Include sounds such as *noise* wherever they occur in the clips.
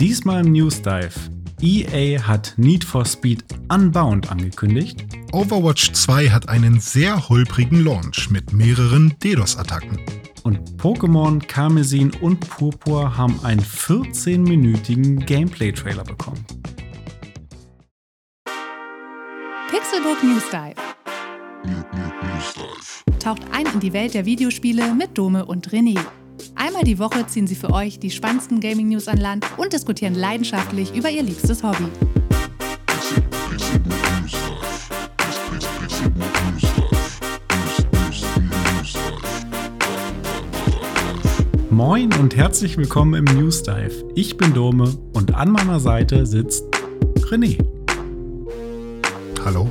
Diesmal im News Dive. EA hat Need for Speed Unbound angekündigt. Overwatch 2 hat einen sehr holprigen Launch mit mehreren DDoS-Attacken. Und Pokémon Karmesin und Purpur haben einen 14-minütigen Gameplay-Trailer bekommen. Pixelbook News Dive. Taucht ein in die Welt der Videospiele mit Dome und René. Einmal die Woche ziehen sie für euch die spannendsten Gaming-News an Land und diskutieren leidenschaftlich über ihr liebstes Hobby. Moin und herzlich willkommen im News Dive. Ich bin Dome und an meiner Seite sitzt René. Hallo?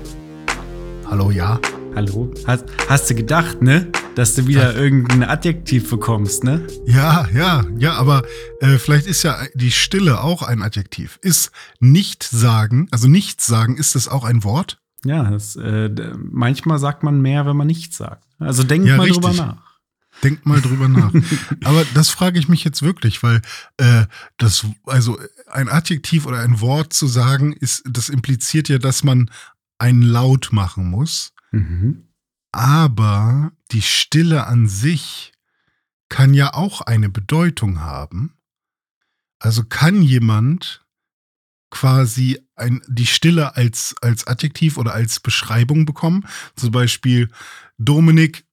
Hallo, ja? Hallo? Hast, hast du gedacht, ne? Dass du wieder irgendein Adjektiv bekommst, ne? Ja, ja, ja, aber äh, vielleicht ist ja die Stille auch ein Adjektiv. Ist nicht sagen, also nichts sagen, ist das auch ein Wort? Ja, das, äh, manchmal sagt man mehr, wenn man nichts sagt. Also denk Ja, mal richtig. drüber nach. Denk mal drüber nach. *laughs* Aber das frage ich mich jetzt wirklich, weil äh, das, also ein Adjektiv oder ein Wort zu sagen, ist, das impliziert ja, dass man einen Laut machen muss. Mhm. Aber die Stille an sich kann ja auch eine Bedeutung haben. Also kann jemand quasi ein, die Stille als, als Adjektiv oder als Beschreibung bekommen. Zum Beispiel Dominik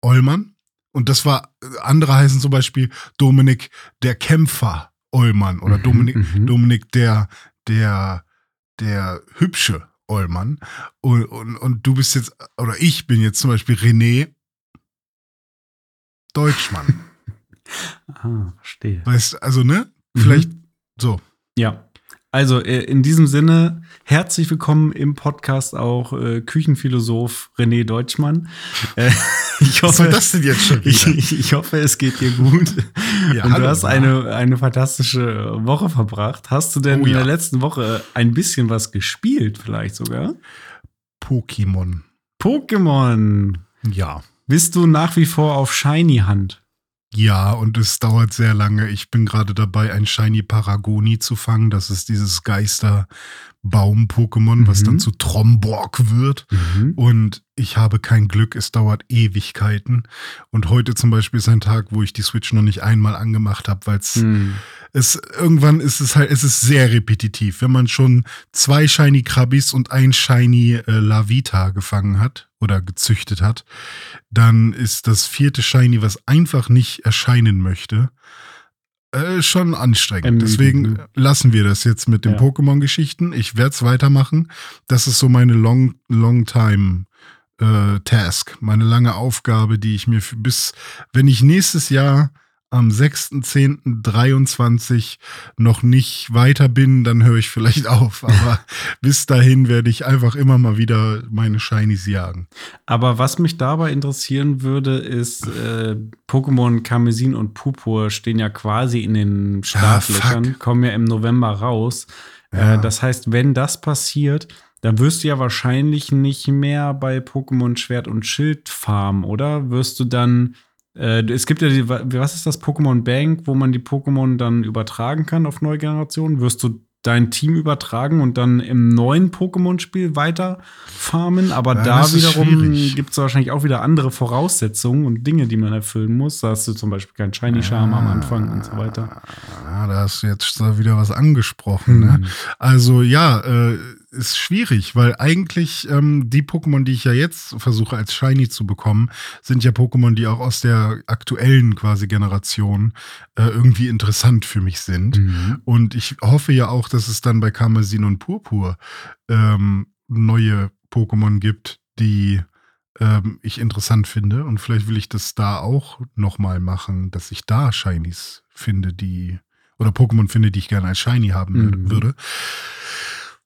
Ollmann. Und das war, andere heißen zum Beispiel Dominik der Kämpfer Ollmann oder Mhm, Dominik, mhm. Dominik der, der, der hübsche Ollmann. Und, und, und du bist jetzt, oder ich bin jetzt zum Beispiel René Deutschmann. *laughs* Ah, verstehe. weißt du, also, ne? Mhm. Vielleicht so. Ja. Also äh, in diesem Sinne, herzlich willkommen im Podcast auch äh, Küchenphilosoph René Deutschmann. *laughs* Äh, ich Was soll hoffe, das denn jetzt schon ich, *laughs* ich, hoffe, es geht dir gut. Ja, Und hallo. du hast eine, eine fantastische Woche verbracht. Hast du denn Oh in ja. der letzten Woche ein bisschen was gespielt, vielleicht sogar? Pokémon. Pokémon. Ja. Bist du nach wie vor auf Shiny Hand? Ja, und es dauert sehr lange. Ich bin gerade dabei, ein Shiny Paragoni zu fangen. Das ist dieses Geisterbaum-Pokémon, was Mhm. dann zu Tromborg wird. Und ich habe kein Glück, es dauert Ewigkeiten. Und heute zum Beispiel ist ein Tag, wo ich die Switch noch nicht einmal angemacht habe, weil es Hm. Es irgendwann ist es halt, es ist sehr repetitiv. Wenn man schon zwei Shiny Krabbis und ein Shiny äh, Lavita gefangen hat oder gezüchtet hat, dann ist das vierte Shiny, was einfach nicht erscheinen möchte, äh, schon anstrengend. Deswegen ne? lassen wir das jetzt mit den Ja. Pokémon-Geschichten. Ich werde es weitermachen. Das ist so meine Long, Long Time äh, Task, meine lange Aufgabe, die ich mir bis, wenn ich nächstes Jahr am 6.10.23 noch nicht weiter bin, dann höre ich vielleicht *laughs* auf. Aber bis dahin werde ich einfach immer mal wieder meine Shinies jagen. Aber was mich dabei interessieren würde, ist, äh, Pokémon Karmesin und Purpur stehen ja quasi in den Startlöchern, fuck. kommen ja im November raus. Ja. Äh, das heißt, wenn das passiert, dann wirst du ja wahrscheinlich nicht mehr bei Pokémon Schwert und Schild farmen, oder? Wirst du dann äh, es gibt ja die, wa- was ist das Pokémon Bank, wo man die Pokémon dann übertragen kann auf neue Generationen? Wirst du dein Team übertragen und dann im neuen Pokémon-Spiel weiter farmen? Aber Ja, da wiederum gibt es wahrscheinlich auch wieder andere Voraussetzungen und Dinge, die man erfüllen muss. Da hast du zum Beispiel keinen Shiny-Charme am Anfang und so weiter. Ah, da hast du jetzt wieder was angesprochen. Ne? Mhm. Also ja, äh, ist schwierig, weil eigentlich ähm, die Pokémon, die ich ja jetzt versuche als Shiny zu bekommen, sind ja Pokémon, die auch aus der aktuellen quasi Generation äh, irgendwie interessant für mich sind. Mhm. Und ich hoffe ja auch, dass es dann bei Karmesin und Purpur ähm, neue Pokémon gibt, die ähm, ich interessant finde. Und vielleicht will ich das da auch nochmal machen, dass ich da Shinies finde, die oder Pokémon finde, die ich gerne als Shiny haben Mhm. würde.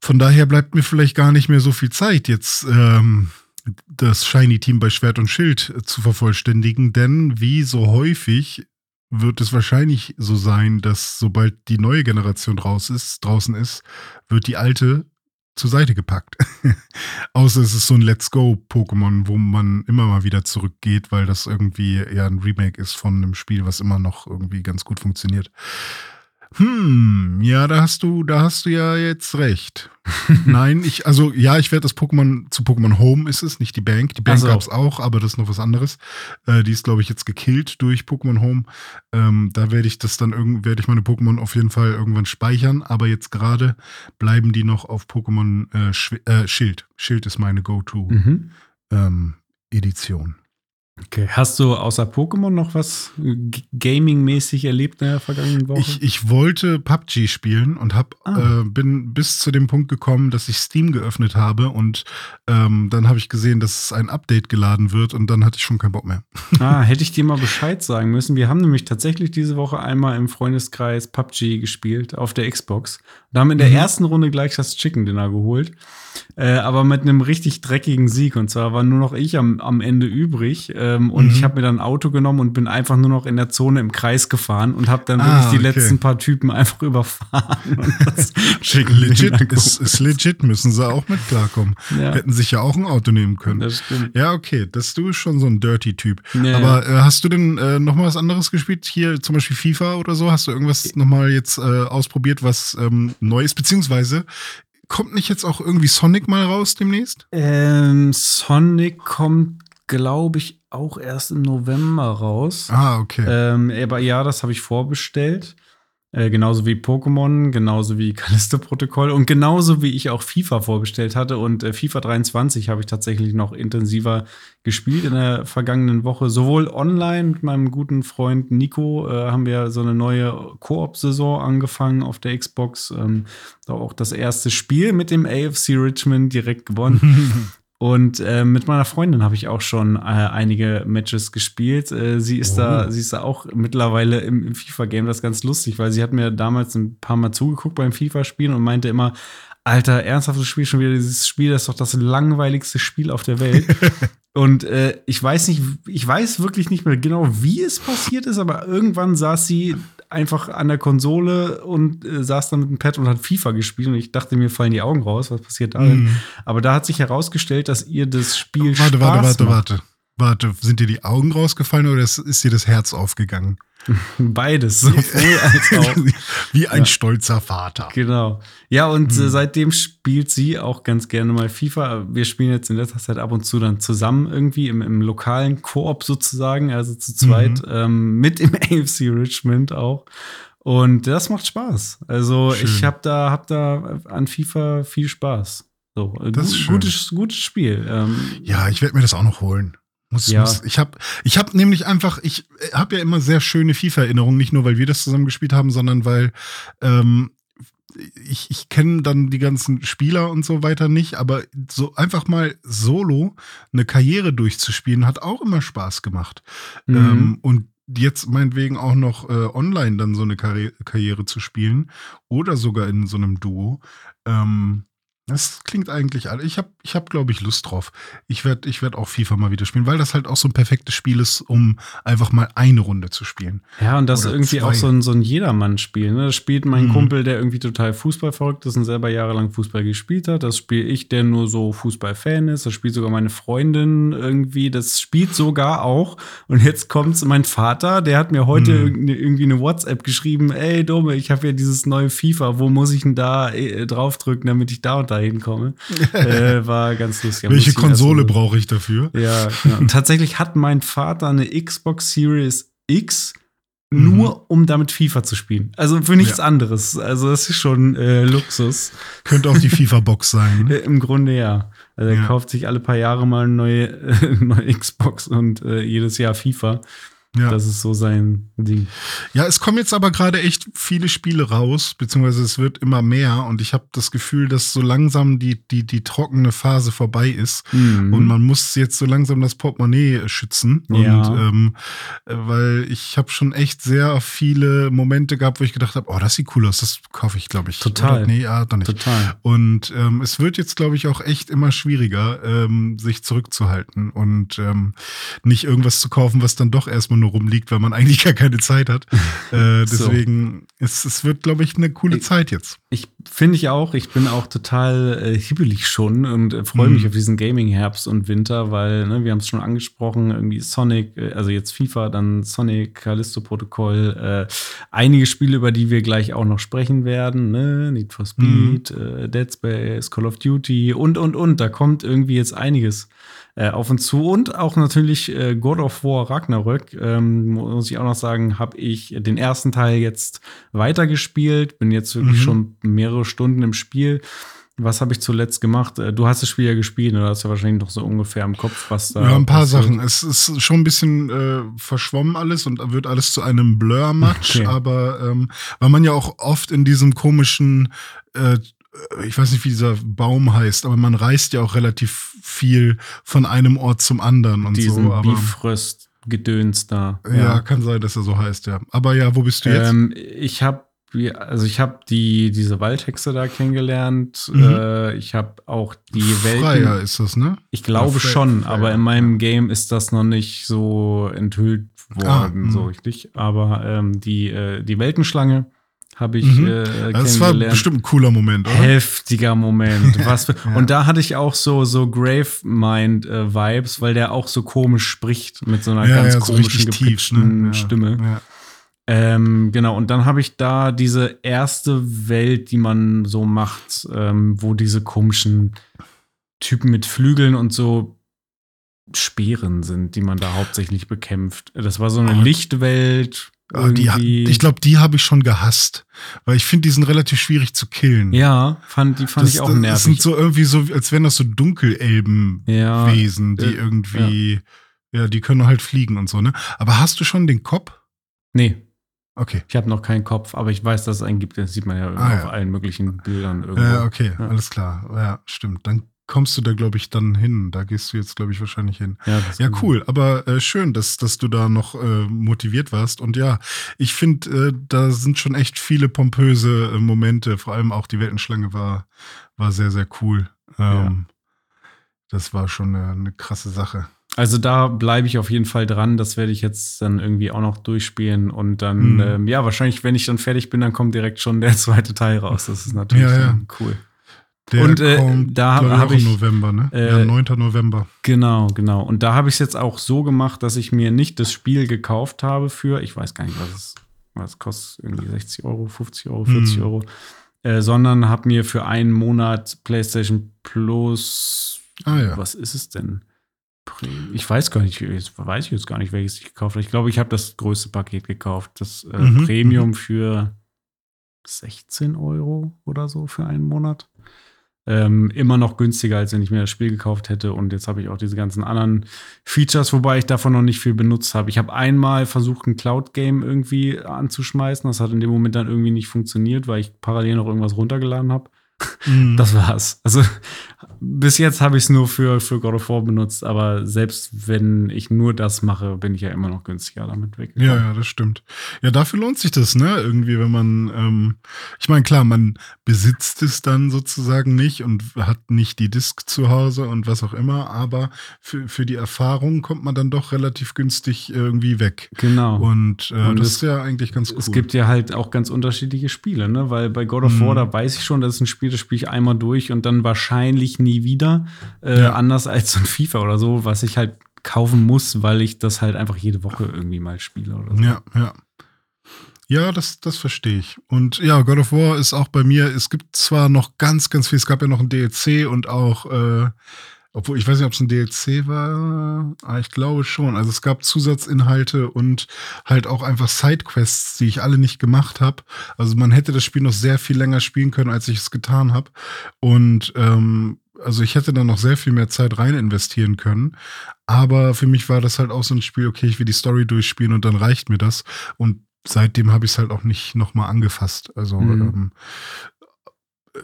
Von daher bleibt mir vielleicht gar nicht mehr so viel Zeit, jetzt ähm, das Shiny-Team bei Schwert und Schild äh, zu vervollständigen, denn wie so häufig wird es wahrscheinlich so sein, dass sobald die neue Generation raus ist, draußen ist, wird die alte zur Seite gepackt. *laughs* Außer es ist so ein Let's Go-Pokémon, wo man immer mal wieder zurückgeht, weil das irgendwie eher ein Remake ist von einem Spiel, was immer noch irgendwie ganz gut funktioniert. Hm, ja, da hast du, da hast du ja jetzt recht. *laughs* Nein, ich, also ja, ich werde das Pokémon zu Pokémon Home ist es, nicht die Bank. Die Bank Ach so. gab's auch, aber das ist noch was anderes. Äh, die ist, glaube ich, jetzt gekillt durch Pokémon Home. Ähm, da werde ich das dann irgend, werde ich meine Pokémon auf jeden Fall irgendwann speichern. Aber jetzt gerade bleiben die noch auf Pokémon äh, äh, Schild. Schild ist meine Go-To Mhm. ähm. Okay. Hast du außer Pokémon noch was g- Gaming-mäßig erlebt in der vergangenen Woche? Ich, ich wollte PUBG spielen und hab, Ah. äh, bin bis zu dem Punkt gekommen, dass ich Steam geöffnet habe und ähm, dann habe ich gesehen, dass ein Update geladen wird und dann hatte ich schon keinen Bock mehr. *laughs* ah, hätte ich dir mal Bescheid sagen müssen. Wir haben nämlich tatsächlich diese Woche einmal im Freundeskreis PUBG gespielt auf der Xbox. Und haben in der Mhm. ersten Runde gleich das Chicken Dinner geholt. Äh, aber mit einem richtig dreckigen Sieg. Und zwar war nur noch ich am, am Ende übrig. Ähm, und Mhm. ich habe mir dann ein Auto genommen und bin einfach nur noch in der Zone im Kreis gefahren und habe dann Ah, wirklich die okay. letzten paar Typen einfach *laughs* überfahren. *laughs* Legit, ist, ist legit, müssen sie auch mit klarkommen. Ja. Hätten sich ja auch ein Auto nehmen können. Das stimmt. Ja, okay, das, du bist schon so ein Dirty-Typ. Ja, Aber äh, hast du denn äh, noch mal was anderes gespielt? Hier zum Beispiel FIFA oder so? Hast du irgendwas noch mal jetzt äh, ausprobiert, was ähm, neu ist? Beziehungsweise kommt nicht jetzt auch irgendwie Sonic mal raus demnächst? Ähm, Sonic kommt, glaube ich, auch erst im November raus. Ah, okay. Ähm, aber ja, das habe ich vorbestellt. Äh, genauso wie Pokémon, genauso wie Callisto-Protokoll und genauso wie ich auch FIFA vorbestellt hatte. Und äh, FIFA 23 habe ich tatsächlich noch intensiver gespielt in der vergangenen Woche. Sowohl online mit meinem guten Freund Nico äh, haben wir so eine neue Koop-Saison angefangen auf der Xbox. Ähm, da auch das erste Spiel mit dem AFC Richmond direkt gewonnen. *laughs* Und äh, mit meiner Freundin habe ich auch schon äh, einige Matches gespielt. Äh, sie ist da, Oh. sie ist da auch mittlerweile im, im FIFA-Game. Das ist ganz lustig, weil sie hat mir damals ein paar Mal zugeguckt beim FIFA-Spielen und meinte immer, Alter, ernsthaft, du spielst schon wieder dieses Spiel, das ist doch das langweiligste Spiel auf der Welt. *laughs* und äh, ich weiß nicht, ich weiß wirklich nicht mehr genau, wie es passiert ist, aber irgendwann saß sie einfach an der Konsole und äh, saß dann mit dem Pad und hat FIFA gespielt und ich dachte, mir fallen die Augen raus, was passiert da? Mhm. Aber da hat sich herausgestellt, dass ihr das Spiel Warte, Spaß warte, warte, macht. warte. Warte, sind dir die Augen rausgefallen oder ist dir das Herz aufgegangen? *laughs* Beides, sowohl als auch. *laughs* Wie ein Ja. stolzer Vater. Genau. Ja, und Hm. äh, seitdem spielt sie auch ganz gerne mal FIFA. Wir spielen jetzt in letzter Zeit ab und zu dann zusammen irgendwie im, im lokalen Koop sozusagen, also zu zweit, Mhm. ähm, mit im AFC *laughs* Richmond auch. Und das macht Spaß. Also Schön. ich habe da, hab da an FIFA viel Spaß. So, äh, Das ist schön. gutes, gutes Spiel. Ähm, Ja, ich werde mir das auch noch holen. Muss, Ja. muss, ich habe ich hab nämlich einfach, ich habe ja immer sehr schöne FIFA-Erinnerungen, nicht nur, weil wir das zusammen gespielt haben, sondern weil ähm, ich, ich kenne dann die ganzen Spieler und so weiter nicht, aber so einfach mal solo eine Karriere durchzuspielen, hat auch immer Spaß gemacht. mhm. Ähm, und jetzt meinetwegen auch noch äh, online dann so eine Karri Karriere zu spielen oder sogar in so einem Duo. Ähm, das klingt eigentlich alle. Ich habe, ich hab, glaube ich, Lust drauf. Ich werde ich werd auch FIFA mal wieder spielen, weil das halt auch so ein perfektes Spiel ist, um einfach mal eine Runde zu spielen. Ja, und das ist Oder irgendwie zwei. auch so ein, so ein Jedermann-Spiel. Ne? Das spielt mein Mhm. Kumpel, der irgendwie total Fußball verrückt ist und selber jahrelang Fußball gespielt hat. Das spiele ich, der nur so Fußball-Fan ist. Das spielt sogar meine Freundin irgendwie. Das spielt sogar auch. Und jetzt kommt mein Vater, der hat mir heute Mhm. irgendwie eine WhatsApp geschrieben. Ey, Dumme, ich habe ja dieses neue FIFA. Wo muss ich denn da äh, draufdrücken, damit ich da und da hinkomme? *laughs* äh, war ganz lustig. Welche Konsole brauche ich dafür? ja, genau. *laughs* Tatsächlich hat mein Vater eine Xbox Series X Mhm. nur um damit FIFA zu spielen. Also für nichts anderes. Also das ist schon äh, Luxus. Könnte auch die FIFA-Box sein. *laughs* Äh, Im Grunde ja. Also er Ja. kauft sich alle paar Jahre mal eine neue, äh, neue Xbox und äh, jedes Jahr FIFA. Ja. Das ist so sein Ding. Ja, es kommen jetzt aber gerade echt viele Spiele raus, beziehungsweise es wird immer mehr und ich habe das Gefühl, dass so langsam die, die, die trockene Phase vorbei ist Mhm. und man muss jetzt so langsam das Portemonnaie schützen. Ja. Und ähm, äh, weil ich habe schon echt sehr viele Momente gehabt, wo ich gedacht habe, oh, das sieht cool aus, das kaufe ich, glaube ich. Total. Oder? Nee, ja, doch nicht. Total. Und ähm, es wird jetzt, glaube ich, auch echt immer schwieriger, ähm, sich zurückzuhalten und ähm, nicht irgendwas zu kaufen, was dann doch erstmal nur rumliegt, weil man eigentlich *laughs* gar keine Zeit hat. *laughs* Äh, So. deswegen, es, es wird, glaube ich, eine coole Ich- Zeit jetzt. Ich finde ich auch. Ich bin auch total äh, hibbelig schon und äh, freue mich Mhm. auf diesen Gaming-Herbst und Winter, weil ne, wir haben es schon angesprochen, irgendwie Sonic, äh, also jetzt FIFA, dann Sonic, Callisto-Protokoll, äh, einige Spiele, über die wir gleich auch noch sprechen werden, ne? Need for Speed, äh, Dead Space, Call of Duty und, und, und. Da kommt irgendwie jetzt einiges äh, auf uns zu und auch natürlich äh, God of War Ragnarök. Ähm, muss ich auch noch sagen, habe ich den ersten Teil jetzt weitergespielt, bin jetzt wirklich Mhm. schon mehrere Stunden im Spiel. Was habe ich zuletzt gemacht? Äh, Du hast das Spiel ja gespielt, oder hast ja wahrscheinlich noch so ungefähr im Kopf, was da. Ja, ein paar passiert. Sachen. Es ist schon ein bisschen äh, verschwommen alles und wird alles zu einem Blur-Match, *laughs* Okay. aber ähm, weil man ja auch oft in diesem komischen, äh, ich weiß nicht, wie dieser Baum heißt, aber man reist ja auch relativ viel von einem Ort zum anderen und Diesen so. Aber, Bifröst-Gedöns da. ja, kann sein, dass er so heißt, ja. Aber ja, wo bist du jetzt? Ähm, ich habe also ich habe die diese Waldhexe da kennengelernt. Mhm. Äh, ich habe auch die Welten. Freier ist das, ne? Ich glaube Fre- schon, Freier, aber in meinem Game ist das noch nicht so enthüllt Ah, worden, mh. so richtig. Aber ähm, die, äh, die Weltenschlange habe ich Mhm. äh, Das war kennengelernt. bestimmt ein cooler Moment, oder? Heftiger Moment. *laughs* Was für, Ja. Und da hatte ich auch so, so Grave Mind äh, Vibes, weil der auch so komisch spricht mit so einer ganz so komischen, richtig tief, ne? Ja, Stimme. Ja. Ähm, genau, und dann habe ich da diese erste Welt, die man so macht, ähm, wo diese komischen Typen mit Flügeln und so Speeren sind, die man da hauptsächlich bekämpft. Das war so eine Oh. Lichtwelt. Ah, die, ich glaube, die habe ich schon gehasst, weil ich finde, die sind relativ schwierig zu killen. ja, fand, die fand das, ich auch nervig. Das sind so irgendwie so, als wären das so Dunkelelbenwesen, ja, die äh, irgendwie, ja. die können halt fliegen und so, ne? Aber hast du schon den Kopf? nee, Okay. ich habe noch keinen Kopf, aber ich weiß, dass es einen gibt. Das sieht man ja Ah, auf ja. allen möglichen Bildern irgendwo. Ja, okay, Ja. alles klar. Ja, stimmt. Dann kommst du da, glaube ich, dann hin. Da gehst du jetzt, glaube ich, wahrscheinlich hin. Ja, Ja, cool. Aber äh, schön, dass, dass du da noch äh, motiviert warst. Und ja, ich finde, äh, da sind schon echt viele pompöse äh, Momente. Vor allem auch die Weltenschlange war, war sehr, sehr cool. Ähm, Das war schon eine, eine krasse Sache. Also da bleibe ich auf jeden Fall dran. Das werde ich jetzt dann irgendwie auch noch durchspielen. Und dann, Mhm. ähm, ja, wahrscheinlich, wenn ich dann fertig bin, dann kommt direkt schon der *laughs* zweite Teil raus. Das ist natürlich Ja, ja. cool. Der Und, äh, da ich, hab ich, November, ne? äh, ja, 9. November. Genau, genau. Und da habe ich es jetzt auch so gemacht, dass ich mir nicht das Spiel gekauft habe für, ich weiß gar nicht, was es, was es kostet, irgendwie 60 Euro, 50 Euro, 40 Hm. Euro, äh, sondern habe mir für einen Monat PlayStation Plus, Ah ja. was ist es denn? Ich weiß gar nicht, jetzt weiß ich jetzt gar nicht, welches ich gekauft habe. Ich glaube, ich habe das größte Paket gekauft, das äh, Mhm, Premium für 16 Euro oder so für einen Monat. Ähm, immer noch günstiger, als wenn ich mir das Spiel gekauft hätte. Und jetzt habe ich auch diese ganzen anderen Features, wobei ich davon noch nicht viel benutzt habe. Ich habe einmal versucht, ein Cloud-Game irgendwie anzuschmeißen. Das hat in dem Moment dann irgendwie nicht funktioniert, weil ich parallel noch irgendwas runtergeladen habe. Mhm. Das war's. Also bis jetzt habe ich es nur für, für God of War benutzt, aber selbst wenn ich nur das mache, bin ich ja immer noch günstiger damit weg. Ja, ja, das stimmt. Ja, dafür lohnt sich das, ne? Irgendwie, wenn man, ähm, ich meine, klar, man besitzt es dann sozusagen nicht und hat nicht die Disk zu Hause und was auch immer, aber für, für die Erfahrung kommt man dann doch relativ günstig irgendwie weg. Genau. Und, äh, Und das es- ist ja eigentlich ganz cool. Es gibt ja halt auch ganz unterschiedliche Spiele, ne? Weil bei God of Mhm. War, da weiß ich schon, das ist ein Spiel, das spiele ich einmal durch und dann wahrscheinlich nie wieder. Äh, Ja. Anders als so ein FIFA oder so, was ich halt kaufen muss, weil ich das halt einfach jede Woche irgendwie mal spiele oder so. Ja, ja. Ja, das, das verstehe ich. Und ja, God of War ist auch bei mir, es gibt zwar noch ganz, ganz viel, es gab ja noch ein DLC und auch, äh, obwohl ich weiß nicht, ob es ein DLC war, aber ich glaube schon. Also es gab Zusatzinhalte und halt auch einfach Sidequests, die ich alle nicht gemacht habe. Also man hätte das Spiel noch sehr viel länger spielen können, als ich es getan habe. Und ähm, also ich hätte da noch sehr viel mehr Zeit rein investieren können. Aber für mich war das halt auch so ein Spiel, okay, ich will die Story durchspielen und dann reicht mir das. Und seitdem habe ich es halt auch nicht nochmal angefasst. Also Mhm. ähm,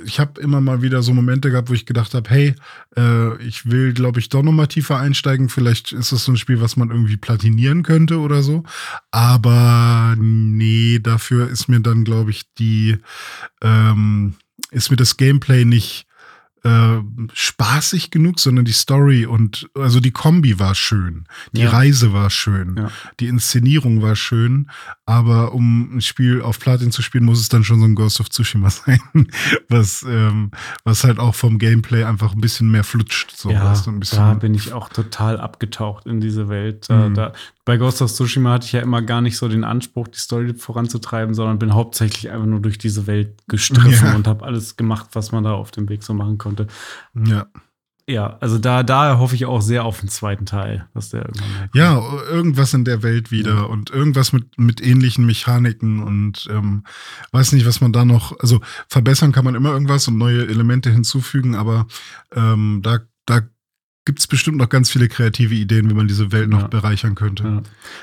ich habe immer mal wieder so Momente gehabt, wo ich gedacht habe, hey, äh, ich will, glaube ich, doch nochmal tiefer einsteigen. Vielleicht ist das so ein Spiel, was man irgendwie platinieren könnte oder so. Aber nee, dafür ist mir dann, glaube ich, die, ähm, ist mir das Gameplay nicht äh, spaßig genug, sondern die Story und also die Kombi war schön, die Ja. Reise war schön, Ja. die Inszenierung war schön, aber um ein Spiel auf Platin zu spielen, muss es dann schon so ein Ghost of Tsushima *laughs* sein, was, ähm, was halt auch vom Gameplay einfach ein bisschen mehr flutscht. So, ja, ein bisschen, da bin ich auch total abgetaucht in diese Welt. Mhm. da, bei Ghost of Tsushima hatte ich ja immer gar nicht so den Anspruch, die Story voranzutreiben, sondern bin hauptsächlich einfach nur durch diese Welt gestriffen Ja. und habe alles gemacht, was man da auf dem Weg so machen konnte. ja. Ja, also da, da hoffe ich auch sehr auf den zweiten Teil, dass der irgendwann. Ja, irgendwas in der Welt wieder Ja. und irgendwas mit, mit ähnlichen Mechaniken und ähm, weiß nicht, was man da noch, also verbessern kann man immer irgendwas und neue Elemente hinzufügen, aber ähm, da, da gibt's bestimmt noch ganz viele kreative Ideen, wie man diese Welt noch Ja. bereichern könnte. Ja.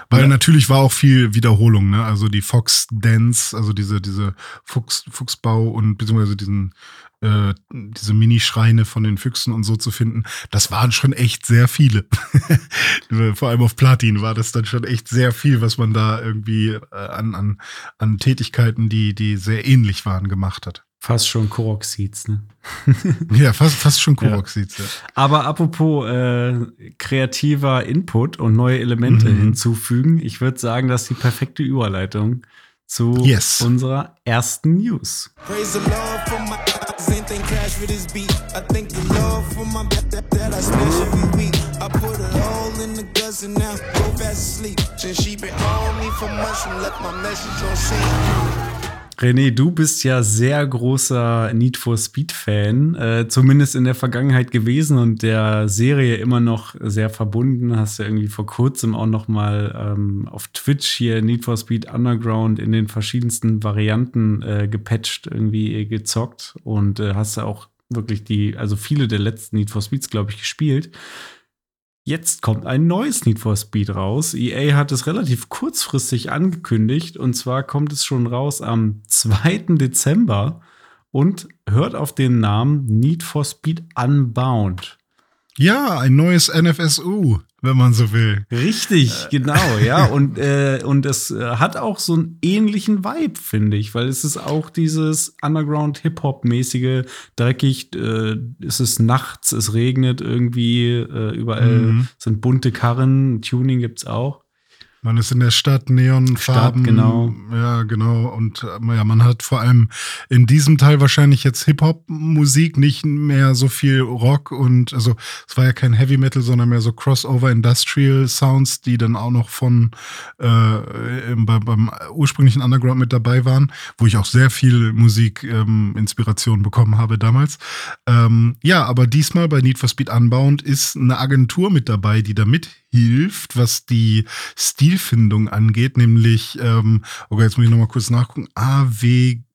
Weil Ja. natürlich war auch viel Wiederholung, ne? Also die Fox Dance, also diese, diese Fuchs, Fuchsbau und beziehungsweise diesen, äh, diese Minischreine von den Füchsen und so zu finden, das waren schon echt sehr viele. *laughs* Vor allem auf Platin war das dann schon echt sehr viel, was man da irgendwie äh, an, an, an Tätigkeiten, die, die sehr ähnlich waren, gemacht hat. Fast schon Korok Seeds, ne? *laughs* Ja, fast, fast schon *laughs* Ja. Korok sieht's ja. Aber apropos äh, kreativer Input und neue Elemente Mhm. hinzufügen, ich würde sagen, das ist die perfekte Überleitung zu Yes. unserer ersten News. Praise the Lord for my eyes, anything crash with this beat. I thank the Lord for my that, that, that I smash every week. I put it all in the guts and now go fast asleep. Since she been on me for months and left my message on scene. René, du bist ja sehr großer Need for Speed Fan, äh, zumindest in der Vergangenheit gewesen und der Serie immer noch sehr verbunden. Hast ja irgendwie vor kurzem auch noch mal ähm, auf Twitch hier Need for Speed Underground in den verschiedensten Varianten äh, gepatcht, irgendwie gezockt und äh, hast ja auch wirklich die, also viele der letzten Need for Speeds, glaube ich, gespielt. Jetzt kommt ein neues Need for Speed raus. EA hat es relativ kurzfristig angekündigt und zwar kommt es schon raus am 2. Dezember und hört auf den Namen Need for Speed Unbound. Ja, ein neues NFSU, wenn man so will. Richtig, genau, ja. *laughs* Und, äh, und es äh, hat auch so einen ähnlichen Vibe, finde ich, weil es ist auch dieses Underground-Hip-Hop-mäßige, dreckig, äh, es ist nachts, es regnet irgendwie, äh, überall Mhm. sind bunte Karren, Tuning gibt's auch. Man ist in der Stadt, Neonfarben. Stadt, genau. Ja, genau. Und äh, ja, man hat vor allem in diesem Teil wahrscheinlich jetzt Hip-Hop-Musik, nicht mehr so viel Rock und also es war ja kein Heavy Metal, sondern mehr so Crossover Industrial Sounds, die dann auch noch von äh, im, bei, beim ursprünglichen Underground mit dabei waren, wo ich auch sehr viel Musik-Inspiration ähm, Inspiration bekommen habe damals. Ähm, ja, aber diesmal bei Need for Speed Unbound ist eine Agentur mit dabei, die da mithilft, was die Stilfindung angeht, nämlich, ähm, okay, jetzt muss ich nochmal kurz nachgucken, AWSG,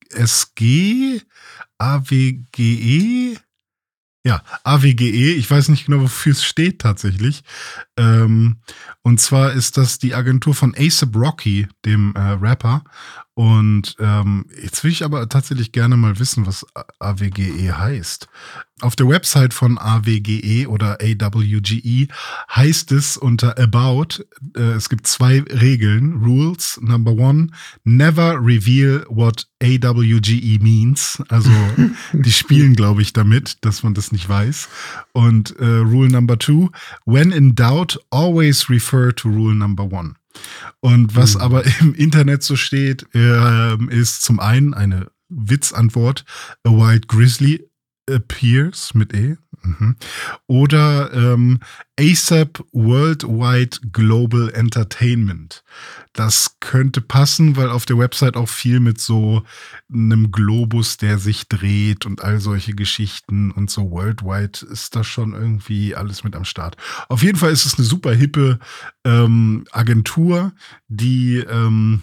AWGE, ja, AWGE, ich weiß nicht genau, wofür es steht tatsächlich. Ähm, und zwar ist das die Agentur von ASAP Rocky, dem äh, Rapper. Und ähm, jetzt will ich aber tatsächlich gerne mal wissen, was AWGE heißt. Auf der Website von AWGE oder AWGE heißt es unter About, äh, es gibt zwei Regeln, Rules. Number one, never reveal what AWGE means. Also *laughs* die spielen, glaube ich, damit, dass man das nicht weiß. Und äh, Rule number two, when in doubt, always refer to Rule number one. Und was Mhm. aber *laughs* im Internet so steht, ähm, ist zum einen eine Witzantwort, a white grizzly appears mit E. Mhm. Oder ähm, ASAP Worldwide Global Entertainment. Das könnte passen, weil auf der Website auch viel mit so einem Globus, der sich dreht und all solche Geschichten und so worldwide ist da schon irgendwie alles mit am Start. Auf jeden Fall ist es eine super hippe ähm, Agentur, die ähm,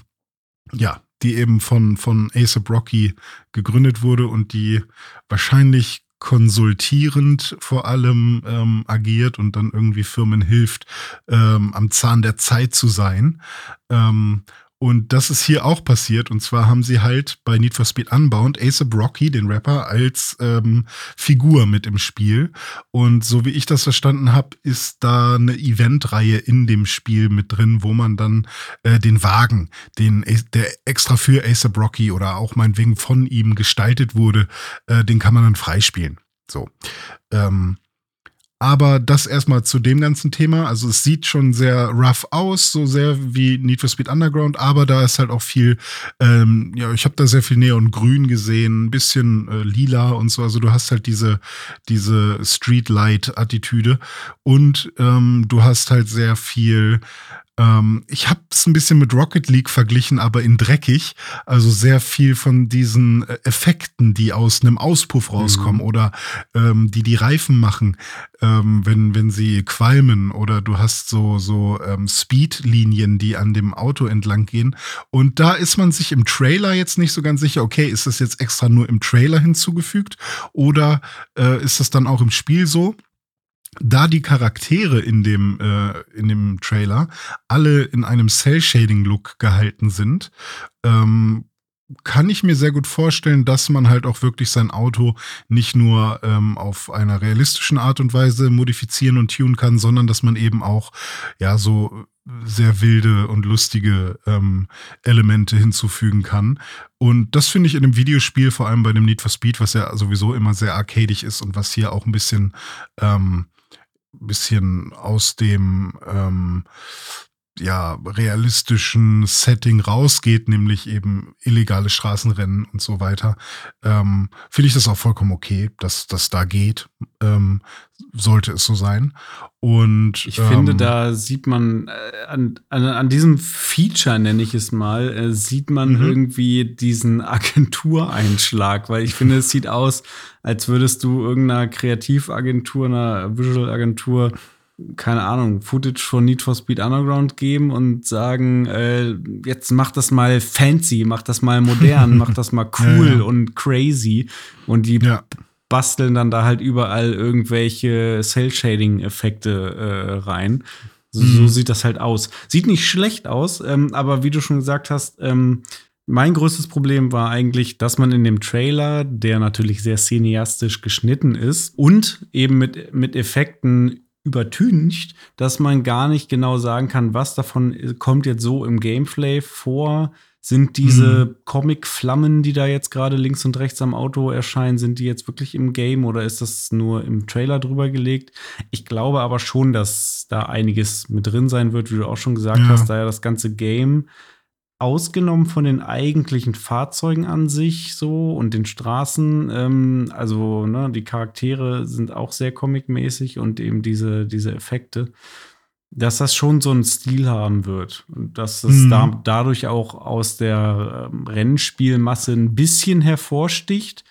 ja, die eben von, von ASAP Rocky gegründet wurde und die wahrscheinlich konsultierend vor allem ähm, agiert und dann irgendwie Firmen hilft, ähm, am Zahn der Zeit zu sein. Ähm, und das ist hier auch passiert. Und zwar haben sie halt bei Need for Speed Unbound ASAP Rocky, den Rapper, als ähm, Figur mit im Spiel. Und so wie ich das verstanden habe, ist da eine Eventreihe in dem Spiel mit drin, wo man dann äh, den Wagen, den der extra für ASAP Rocky oder auch meinetwegen von ihm gestaltet wurde, äh, den kann man dann freispielen. So. Ähm, aber das erstmal zu dem ganzen Thema. Also es sieht schon sehr rough aus, so sehr wie Need for Speed Underground, aber da ist halt auch viel, ähm, ja, ich habe da sehr viel Neongrün gesehen, ein bisschen äh, lila und so. Also du hast halt diese, diese Streetlight-Attitüde und ähm, du hast halt sehr viel ähm, ich habe es ein bisschen mit Rocket League verglichen, aber in dreckig. Also sehr viel von diesen äh, Effekten, die aus einem Auspuff rauskommen mhm. oder ähm, die die Reifen machen, ähm, wenn, wenn sie qualmen oder du hast so, so ähm, Speedlinien, die an dem Auto entlang gehen. Und da ist man sich im Trailer jetzt nicht so ganz sicher, okay, ist das jetzt extra nur im Trailer hinzugefügt oder äh, ist das dann auch im Spiel so? Da die Charaktere in dem, äh, in dem Trailer alle in einem Cell-Shading-Look gehalten sind, ähm, kann ich mir sehr gut vorstellen, dass man halt auch wirklich sein Auto nicht nur ähm, auf einer realistischen Art und Weise modifizieren und tunen kann, sondern dass man eben auch ja so sehr wilde und lustige ähm, Elemente hinzufügen kann. Und das finde ich in einem Videospiel, vor allem bei dem Need for Speed, was ja sowieso immer sehr arcadig ist und was hier auch ein bisschen ähm, bisschen aus dem ähm, ja, realistischen Setting rausgeht, nämlich eben illegale Straßenrennen und so weiter, ähm, finde ich das auch vollkommen okay, dass das da geht. Ähm, sollte es so sein. Und ich ähm, finde, da sieht man äh, an, an, an, diesem Feature, nenne ich es mal, äh, sieht man mhm. irgendwie diesen Agentureinschlag, weil ich finde, es sieht aus, als würdest du irgendeiner Kreativagentur, einer Visual-Agentur keine Ahnung, Footage von Need for Speed Underground geben und sagen, äh, jetzt mach das mal fancy, mach das mal modern, *laughs* mach das mal cool ja, ja. und crazy. Und die ja. basteln dann da halt überall irgendwelche Cell-Shading-Effekte äh, rein. So, mhm. so, sieht das halt aus. Sieht nicht schlecht aus, ähm, aber wie du schon gesagt hast, ähm, mein größtes Problem war eigentlich, dass man in dem Trailer, der natürlich sehr cineastisch geschnitten ist und eben mit, mit Effekten übertüncht, dass man gar nicht genau sagen kann, was davon kommt jetzt so im Gameplay vor. Sind diese mhm. Comic-Flammen, die da jetzt gerade links und rechts am Auto erscheinen, sind die jetzt wirklich im Game oder ist das nur im Trailer drüber gelegt? Ich glaube aber schon, dass da einiges mit drin sein wird, wie du auch schon gesagt ja. hast, da ja das ganze Game ausgenommen von den eigentlichen Fahrzeugen an sich so und den Straßen. Ähm, also ne, die Charaktere sind auch sehr comicmäßig und eben diese, diese Effekte, dass das schon so einen Stil haben wird und dass es mhm. da, dadurch auch aus der ähm, Rennspielmasse ein bisschen hervorsticht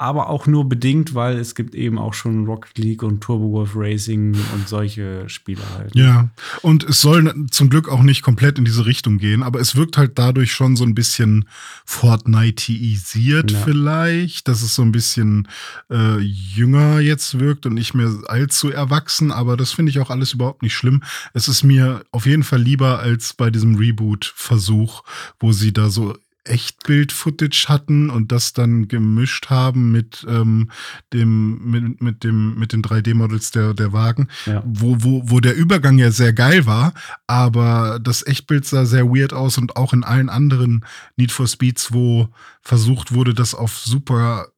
aber auch nur bedingt, weil es gibt eben auch schon Rocket League und Turbo Golf Racing und solche Spiele halt. Ja, und es soll zum Glück auch nicht komplett in diese Richtung gehen, aber es wirkt halt dadurch schon so ein bisschen Fortniteisiert ja. vielleicht, dass es so ein bisschen äh, jünger jetzt wirkt und nicht mehr allzu erwachsen, aber das finde ich auch alles überhaupt nicht schlimm. Es ist mir auf jeden Fall lieber als bei diesem Reboot-Versuch, wo sie da so Echtbild-Footage hatten und das dann gemischt haben mit ähm, dem mit, mit dem mit den 3D-Models der der Wagen, ja. wo wo wo der Übergang ja sehr geil war, aber das Echtbild sah sehr weird aus und auch in allen anderen Need for Speeds, wo versucht wurde, das auf super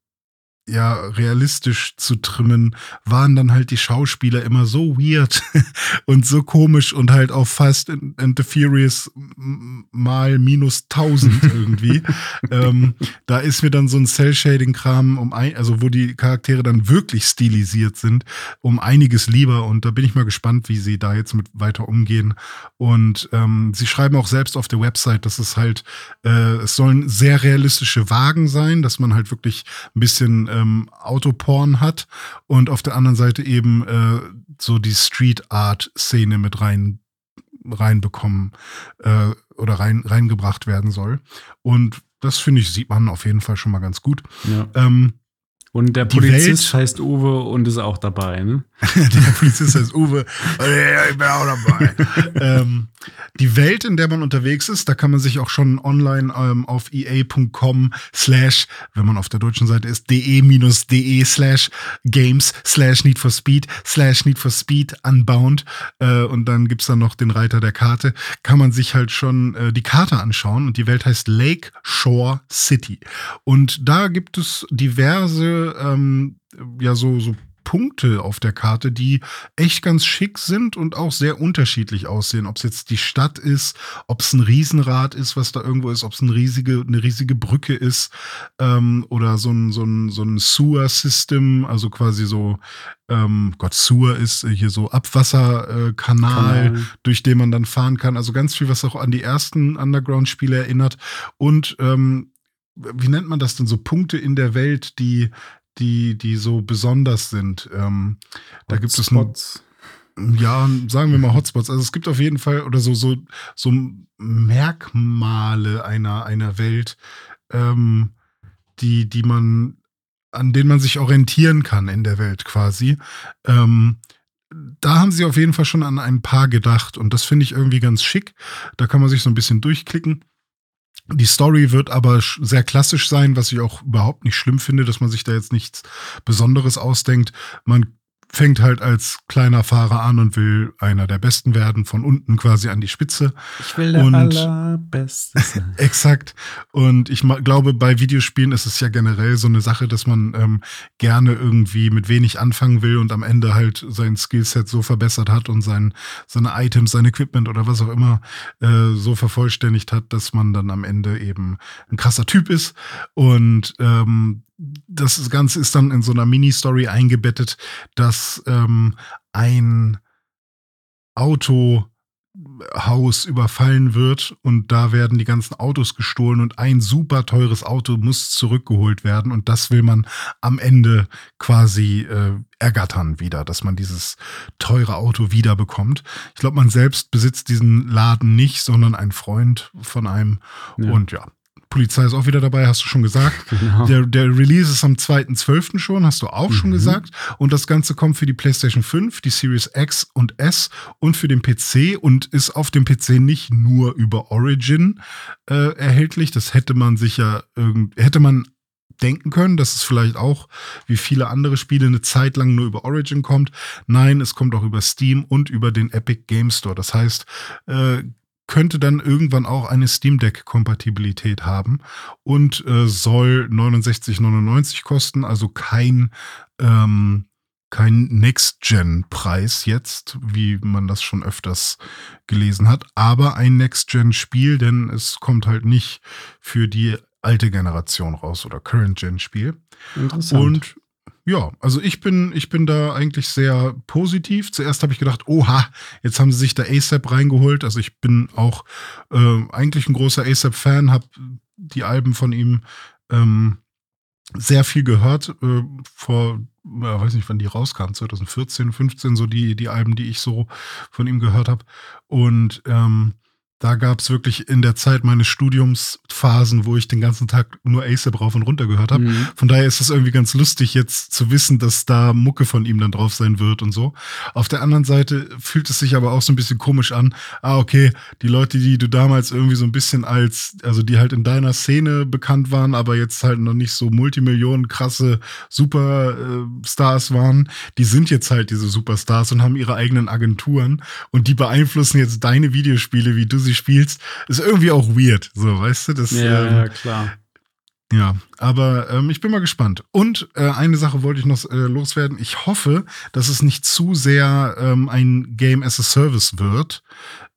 ja, realistisch zu trimmen, waren dann halt die Schauspieler immer so weird *laughs* und so komisch und halt auch Fast and the Furious mal minus 1000 *laughs* irgendwie. ähm, da ist mir dann so ein Cell-Shading-Kram, um ein, also wo die Charaktere dann wirklich stilisiert sind, um einiges lieber und da bin ich mal gespannt, wie sie da jetzt mit weiter umgehen. Und ähm, sie schreiben auch selbst auf der Website, dass es halt, äh, es sollen sehr realistische Wagen sein, dass man halt wirklich ein bisschen ähm, Autoporn hat und auf der anderen Seite eben äh, so die Street Art Szene mit rein reinbekommen äh, oder rein, reingebracht werden soll. Und das finde ich, sieht man auf jeden Fall schon mal ganz gut. Ja. Ähm, und der Polizist heißt Uwe und ist auch dabei, ne? *laughs* der Polizist heißt Uwe. Ja, ich bin auch dabei. ähm, die Welt, in der man unterwegs ist, da kann man sich auch schon online ähm, auf ea.com slash, wenn man auf der deutschen Seite ist, de-de slash games slash need for speed slash need for speed unbound äh, und dann gibt's dann noch den Reiter der Karte, kann man sich halt schon äh, die Karte anschauen und die Welt heißt Lake Shore City. Und da gibt es diverse ähm, ja so, so Punkte auf der Karte, die echt ganz schick sind und auch sehr unterschiedlich aussehen. Ob es jetzt die Stadt ist, ob es ein Riesenrad ist, was da irgendwo ist, ob es eine riesige, eine riesige Brücke ist ähm, oder so ein, so ein, so ein Sewer-System, also quasi so, ähm, Gott, Sewer ist hier so Abwasserkanal, äh, durch den man dann fahren kann. Also ganz viel, was auch an die ersten Underground-Spiele erinnert. Und ähm, wie nennt man das denn so Punkte in der Welt, die die die so besonders sind. Ähm, da gibt es Hotspots. ja, sagen wir mal Hotspots. Also es gibt auf jeden Fall oder so so so Merkmale einer einer Welt, ähm, die die man an denen man sich orientieren kann in der Welt quasi. Ähm, da haben sie auf jeden Fall schon an ein paar gedacht und das finde ich irgendwie ganz schick. Da kann man sich so ein bisschen durchklicken. Die Story wird aber sehr klassisch sein, was ich auch überhaupt nicht schlimm finde, dass man sich da jetzt nichts Besonderes ausdenkt. Man fängt halt als kleiner Fahrer an und will einer der Besten werden, von unten quasi an die Spitze. Ich will der Und- Allerbeste sein. *laughs* Exakt. Und ich glaube, bei Videospielen ist es ja generell so eine Sache, dass man ähm, gerne irgendwie mit wenig anfangen will und am Ende halt sein Skillset so verbessert hat und sein, seine Items, sein Equipment oder was auch immer äh, so vervollständigt hat, dass man dann am Ende eben ein krasser Typ ist. Und ähm, das Ganze ist dann in so einer Mini-Story eingebettet, dass ähm, ein Auto Haus überfallen wird und da werden die ganzen Autos gestohlen und ein super teures Auto muss zurückgeholt werden und das will man am Ende quasi äh, ergattern wieder, dass man dieses teure Auto wiederbekommt. Ich glaube, man selbst besitzt diesen Laden nicht, sondern ein Freund von einem Ja. und ja. Polizei ist auch wieder dabei, hast du schon gesagt. *laughs* Genau. Der, der Release ist am 2.12. schon, hast du auch schon Mhm. gesagt. Und das Ganze kommt für die PlayStation 5, die Series X und S und für den PC und ist auf dem PC nicht nur über Origin äh, erhältlich. Das hätte man sich ja irgend, hätte man denken können, dass es vielleicht auch wie viele andere Spiele eine Zeit lang nur über Origin kommt. Nein, es kommt auch über Steam und über den Epic Game Store. Das heißt, äh, könnte dann irgendwann auch eine Steam Deck Kompatibilität haben und äh, soll 69,99 kosten, also kein ähm, kein Next-Gen-Preis jetzt, wie man das schon öfters gelesen hat, aber ein Next-Gen-Spiel, denn es kommt halt nicht für die alte Generation raus oder Current-Gen-Spiel. Interessant. Und ja, also ich bin, ich bin da eigentlich sehr positiv. Zuerst habe ich gedacht, oha, jetzt haben sie sich da ASAP reingeholt. Also ich bin auch äh, eigentlich ein großer ASAP-Fan, habe die Alben von ihm ähm, sehr viel gehört. Äh, vor, ja, weiß nicht, wann die rauskamen, 2014, 15, so die, die Alben, die ich so von ihm gehört habe. Und ähm, da gab es wirklich in der Zeit meines Studiums Phasen, wo ich den ganzen Tag nur ASAP rauf und runter gehört habe. Mhm. Von daher ist es irgendwie ganz lustig, jetzt zu wissen, dass da Mucke von ihm dann drauf sein wird und so. Auf der anderen Seite fühlt es sich aber auch so ein bisschen komisch an. Ah, okay, die Leute, die du damals irgendwie so ein bisschen als, also die halt in deiner Szene bekannt waren, aber jetzt halt noch nicht so Multimillionen krasse Superstars waren, die sind jetzt halt diese Superstars und haben ihre eigenen Agenturen und die beeinflussen jetzt deine Videospiele, wie du sie spielst. Ist irgendwie auch weird, so, weißt du? Das, Ja, ähm, ja, klar. ja, aber ähm, ich bin mal gespannt. Und äh, eine Sache wollte ich noch äh, loswerden. Ich hoffe, dass es nicht zu sehr ähm, ein Game as a Service wird.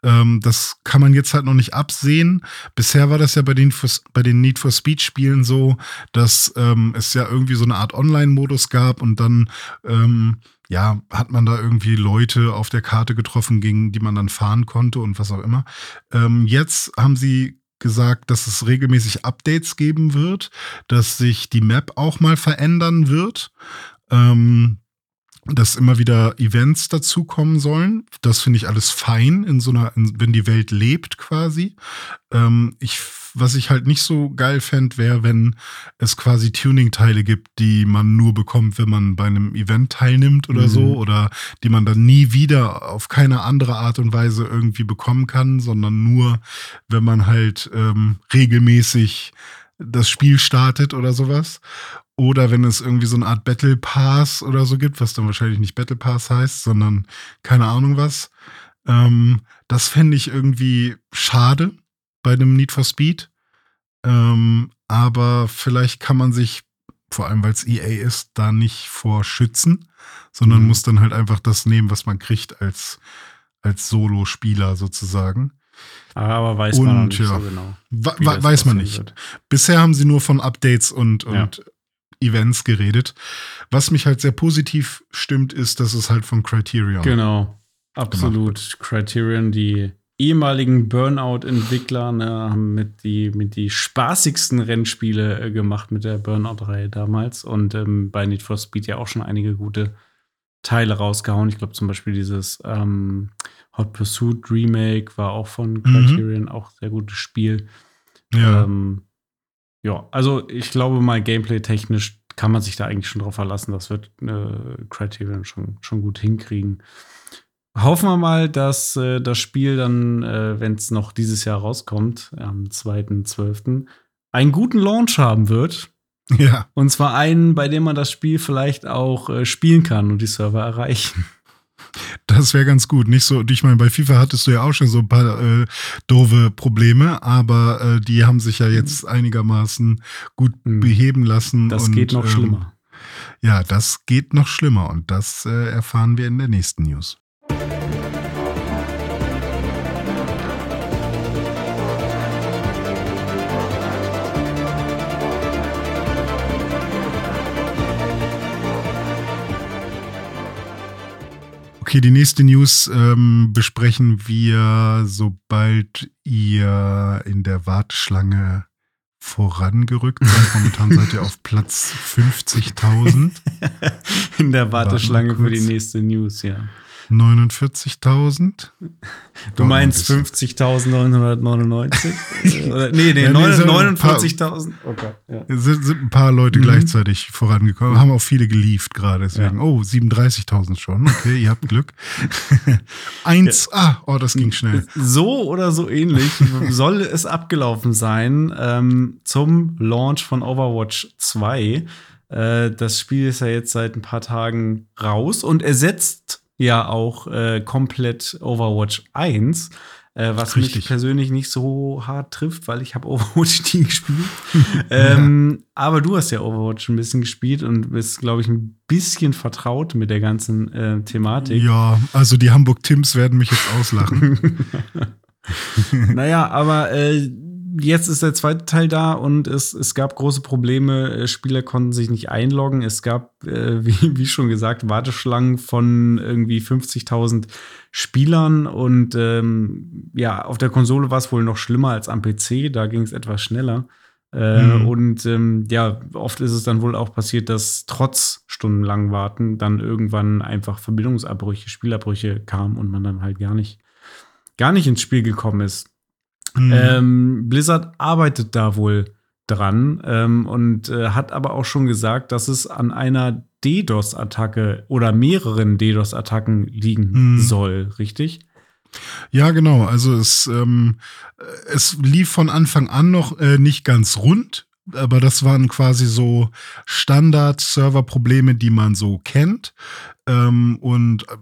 Ähm, das kann man jetzt halt noch nicht absehen. Bisher war das ja bei den, bei den Need for Speed Spielen so, dass ähm, es ja irgendwie so eine Art Online-Modus gab und dann ähm, ja, hat man da irgendwie Leute auf der Karte getroffen, gegen die man dann fahren konnte und was auch immer. Ähm, jetzt haben sie gesagt, dass es regelmäßig Updates geben wird, dass sich die Map auch mal verändern wird. Ähm, dass immer wieder Events dazukommen sollen. Das finde ich alles fein in so einer, in, wenn die Welt lebt quasi. Ähm, ich, was ich halt nicht so geil fände, wäre, wenn es quasi Tuning-Teile gibt, die man nur bekommt, wenn man bei einem Event teilnimmt oder Mhm. so, oder die man dann nie wieder auf keine andere Art und Weise irgendwie bekommen kann, sondern nur, wenn man halt ähm, regelmäßig das Spiel startet oder sowas. Oder wenn es irgendwie so eine Art Battle Pass oder so gibt, was dann wahrscheinlich nicht Battle Pass heißt, sondern keine Ahnung was. Ähm, das fände ich irgendwie schade bei dem Need for Speed. Ähm, aber vielleicht kann man sich vor allem weil es EA ist, da nicht vor schützen, sondern Mhm. muss dann halt einfach das nehmen, was man kriegt als, als Solo-Spieler sozusagen. Aber weiß man Und, nicht ja. so genau. Weiß man nicht. wird. Bisher haben sie nur von Updates und, Ja. Events geredet. Was mich halt sehr positiv stimmt, ist, dass es halt von Criterion. Genau, absolut. Criterion, die ehemaligen Burnout-Entwickler, ne, haben mit die, mit die spaßigsten Rennspiele äh, gemacht mit der Burnout-Reihe damals und ähm, bei Need for Speed ja auch schon einige gute Teile rausgehauen. Ich glaube zum Beispiel dieses ähm, Hot Pursuit Remake war auch von Criterion, auch sehr gutes Spiel. Ja. Ähm, ja, also ich glaube mal, gameplay-technisch kann man sich da eigentlich schon drauf verlassen. Das wird äh, Criterion schon, schon gut hinkriegen. Hoffen wir mal, dass äh, das Spiel dann, äh, wenn es noch dieses Jahr rauskommt, am 2.12., einen guten Launch haben wird. ja. Und zwar einen, bei dem man das Spiel vielleicht auch äh, spielen kann und die Server erreichen. Das wäre ganz gut. Nicht so, ich meine, bei FIFA hattest du ja auch schon so ein paar äh, doofe Probleme, aber äh, die haben sich ja jetzt einigermaßen gut Mhm. beheben lassen. Das und, geht noch ähm, schlimmer. Ja, das geht noch schlimmer und das äh, erfahren wir in der nächsten News. Okay, die nächste News ähm, besprechen wir, sobald ihr in der Warteschlange vorangerückt seid. *laughs* Momentan seid ihr auf Platz 50.000. *laughs* In der Warteschlange für die nächste News, ja. 49.000. Du meinst 50.999? Äh, *laughs* Oder- nee, nee, Ja, nee, so ein paar- 49.000. Okay, ja. Es sind, sind ein paar Leute Mhm. gleichzeitig vorangekommen. Haben auch viele geliefert gerade. Deswegen, Ja. oh, 37.000 schon. Okay, ihr habt Glück. *laughs* Eins, ah, oh, das ging schnell. So oder so ähnlich *laughs* soll es abgelaufen sein ähm, zum Launch von Overwatch 2. Äh, das Spiel ist ja jetzt seit ein paar Tagen raus und ersetzt ja auch äh, komplett Overwatch 1. Äh, was mich Richtig. persönlich nicht so hart trifft, weil ich habe *laughs* Overwatch nie gespielt. *laughs* ähm, aber du hast ja Overwatch ein bisschen gespielt und bist, glaube ich, ein bisschen vertraut mit der ganzen äh, Thematik. Ja, also die Hamburg-Tims werden mich jetzt auslachen. *laughs* naja, aber äh, jetzt ist der zweite Teil da und es, es gab große Probleme. Äh, Spieler konnten sich nicht einloggen. Es gab, äh, *laughs* wie, wie schon gesagt, Warteschlangen von irgendwie 50.000 Spielern und ähm, ja, auf der Konsole war es wohl noch schlimmer als am PC. Da ging es etwas schneller. Äh, Mhm. Und ähm, ja, oft ist es dann wohl auch passiert, dass trotz stundenlangen Warten dann irgendwann einfach Verbindungsabbrüche, Spielabbrüche kamen und man dann halt gar nicht, gar nicht ins Spiel gekommen ist. Mhm. Ähm, Blizzard arbeitet da wohl dran ähm, und äh, hat aber auch schon gesagt, dass es an einer DDoS-Attacke oder mehreren DDoS-Attacken liegen Mhm. soll, richtig? Ja, genau. Also es, ähm, es lief von Anfang an noch äh, nicht ganz rund, aber das waren quasi so Standard-Server-Probleme, die man so kennt. Ähm, und äh,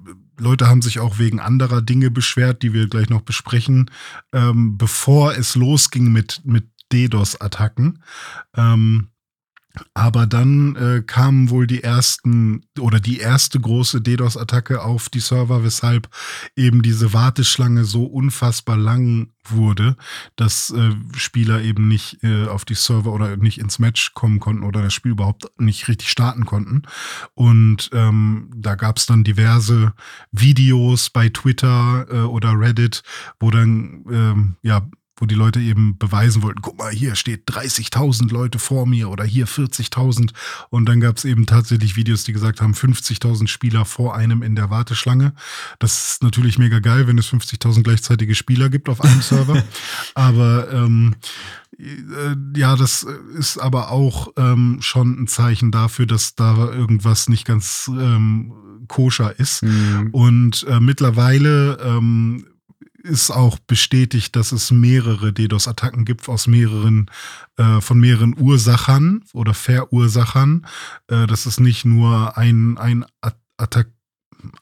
Leute haben sich auch wegen anderer Dinge beschwert, die wir gleich noch besprechen, ähm, bevor es losging mit, mit DDoS-Attacken. Ähm, aber dann äh, kamen wohl die ersten oder die erste große DDoS-Attacke auf die Server, weshalb eben diese Warteschlange so unfassbar lang wurde, dass äh, Spieler eben nicht äh, auf die Server oder nicht ins Match kommen konnten oder das Spiel überhaupt nicht richtig starten konnten. Und ähm, da gab es dann diverse Videos bei Twitter äh, oder Reddit, wo dann ähm, ja wo die Leute eben beweisen wollten, guck mal, hier steht 30.000 Leute vor mir oder hier 40.000. Und dann gab es eben tatsächlich Videos, die gesagt haben, 50.000 Spieler vor einem in der Warteschlange. Das ist natürlich mega geil, wenn es 50.000 gleichzeitige Spieler gibt auf einem Server. *laughs* aber ähm, äh, ja, das ist aber auch ähm, schon ein Zeichen dafür, dass da irgendwas nicht ganz ähm, koscher ist. Mhm. Und äh, mittlerweile ähm, ist auch bestätigt, dass es mehrere DDoS-Attacken gibt aus mehreren, äh, von mehreren Ursachern oder Verursachern. Äh, das ist nicht nur ein, ein At- Attack,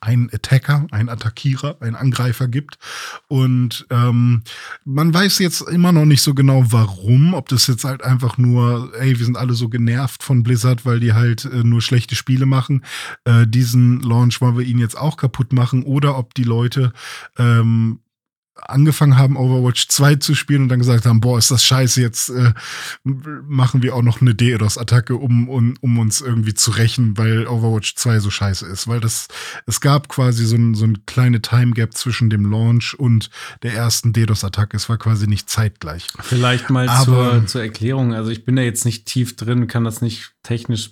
einen Attacker, einen Attackierer, einen Angreifer gibt. Und ähm, man weiß jetzt immer noch nicht so genau, warum. Ob das jetzt halt einfach nur, ey, wir sind alle so genervt von Blizzard, weil die halt äh, nur schlechte Spiele machen. Äh, diesen Launch wollen wir ihnen jetzt auch kaputt machen. Oder ob die Leute ähm, angefangen haben, Overwatch 2 zu spielen und dann gesagt haben, boah, ist das scheiße, jetzt äh, machen wir auch noch eine DDoS-Attacke, um, um, um uns irgendwie zu rächen, weil Overwatch 2 so scheiße ist. Weil das, es gab quasi so ein, so ein kleine Time-Gap zwischen dem Launch und der ersten DDoS-Attacke. Es war quasi nicht zeitgleich. Vielleicht mal Aber- zur, zur Erklärung. Also ich bin da jetzt nicht tief drin, kann das nicht technisch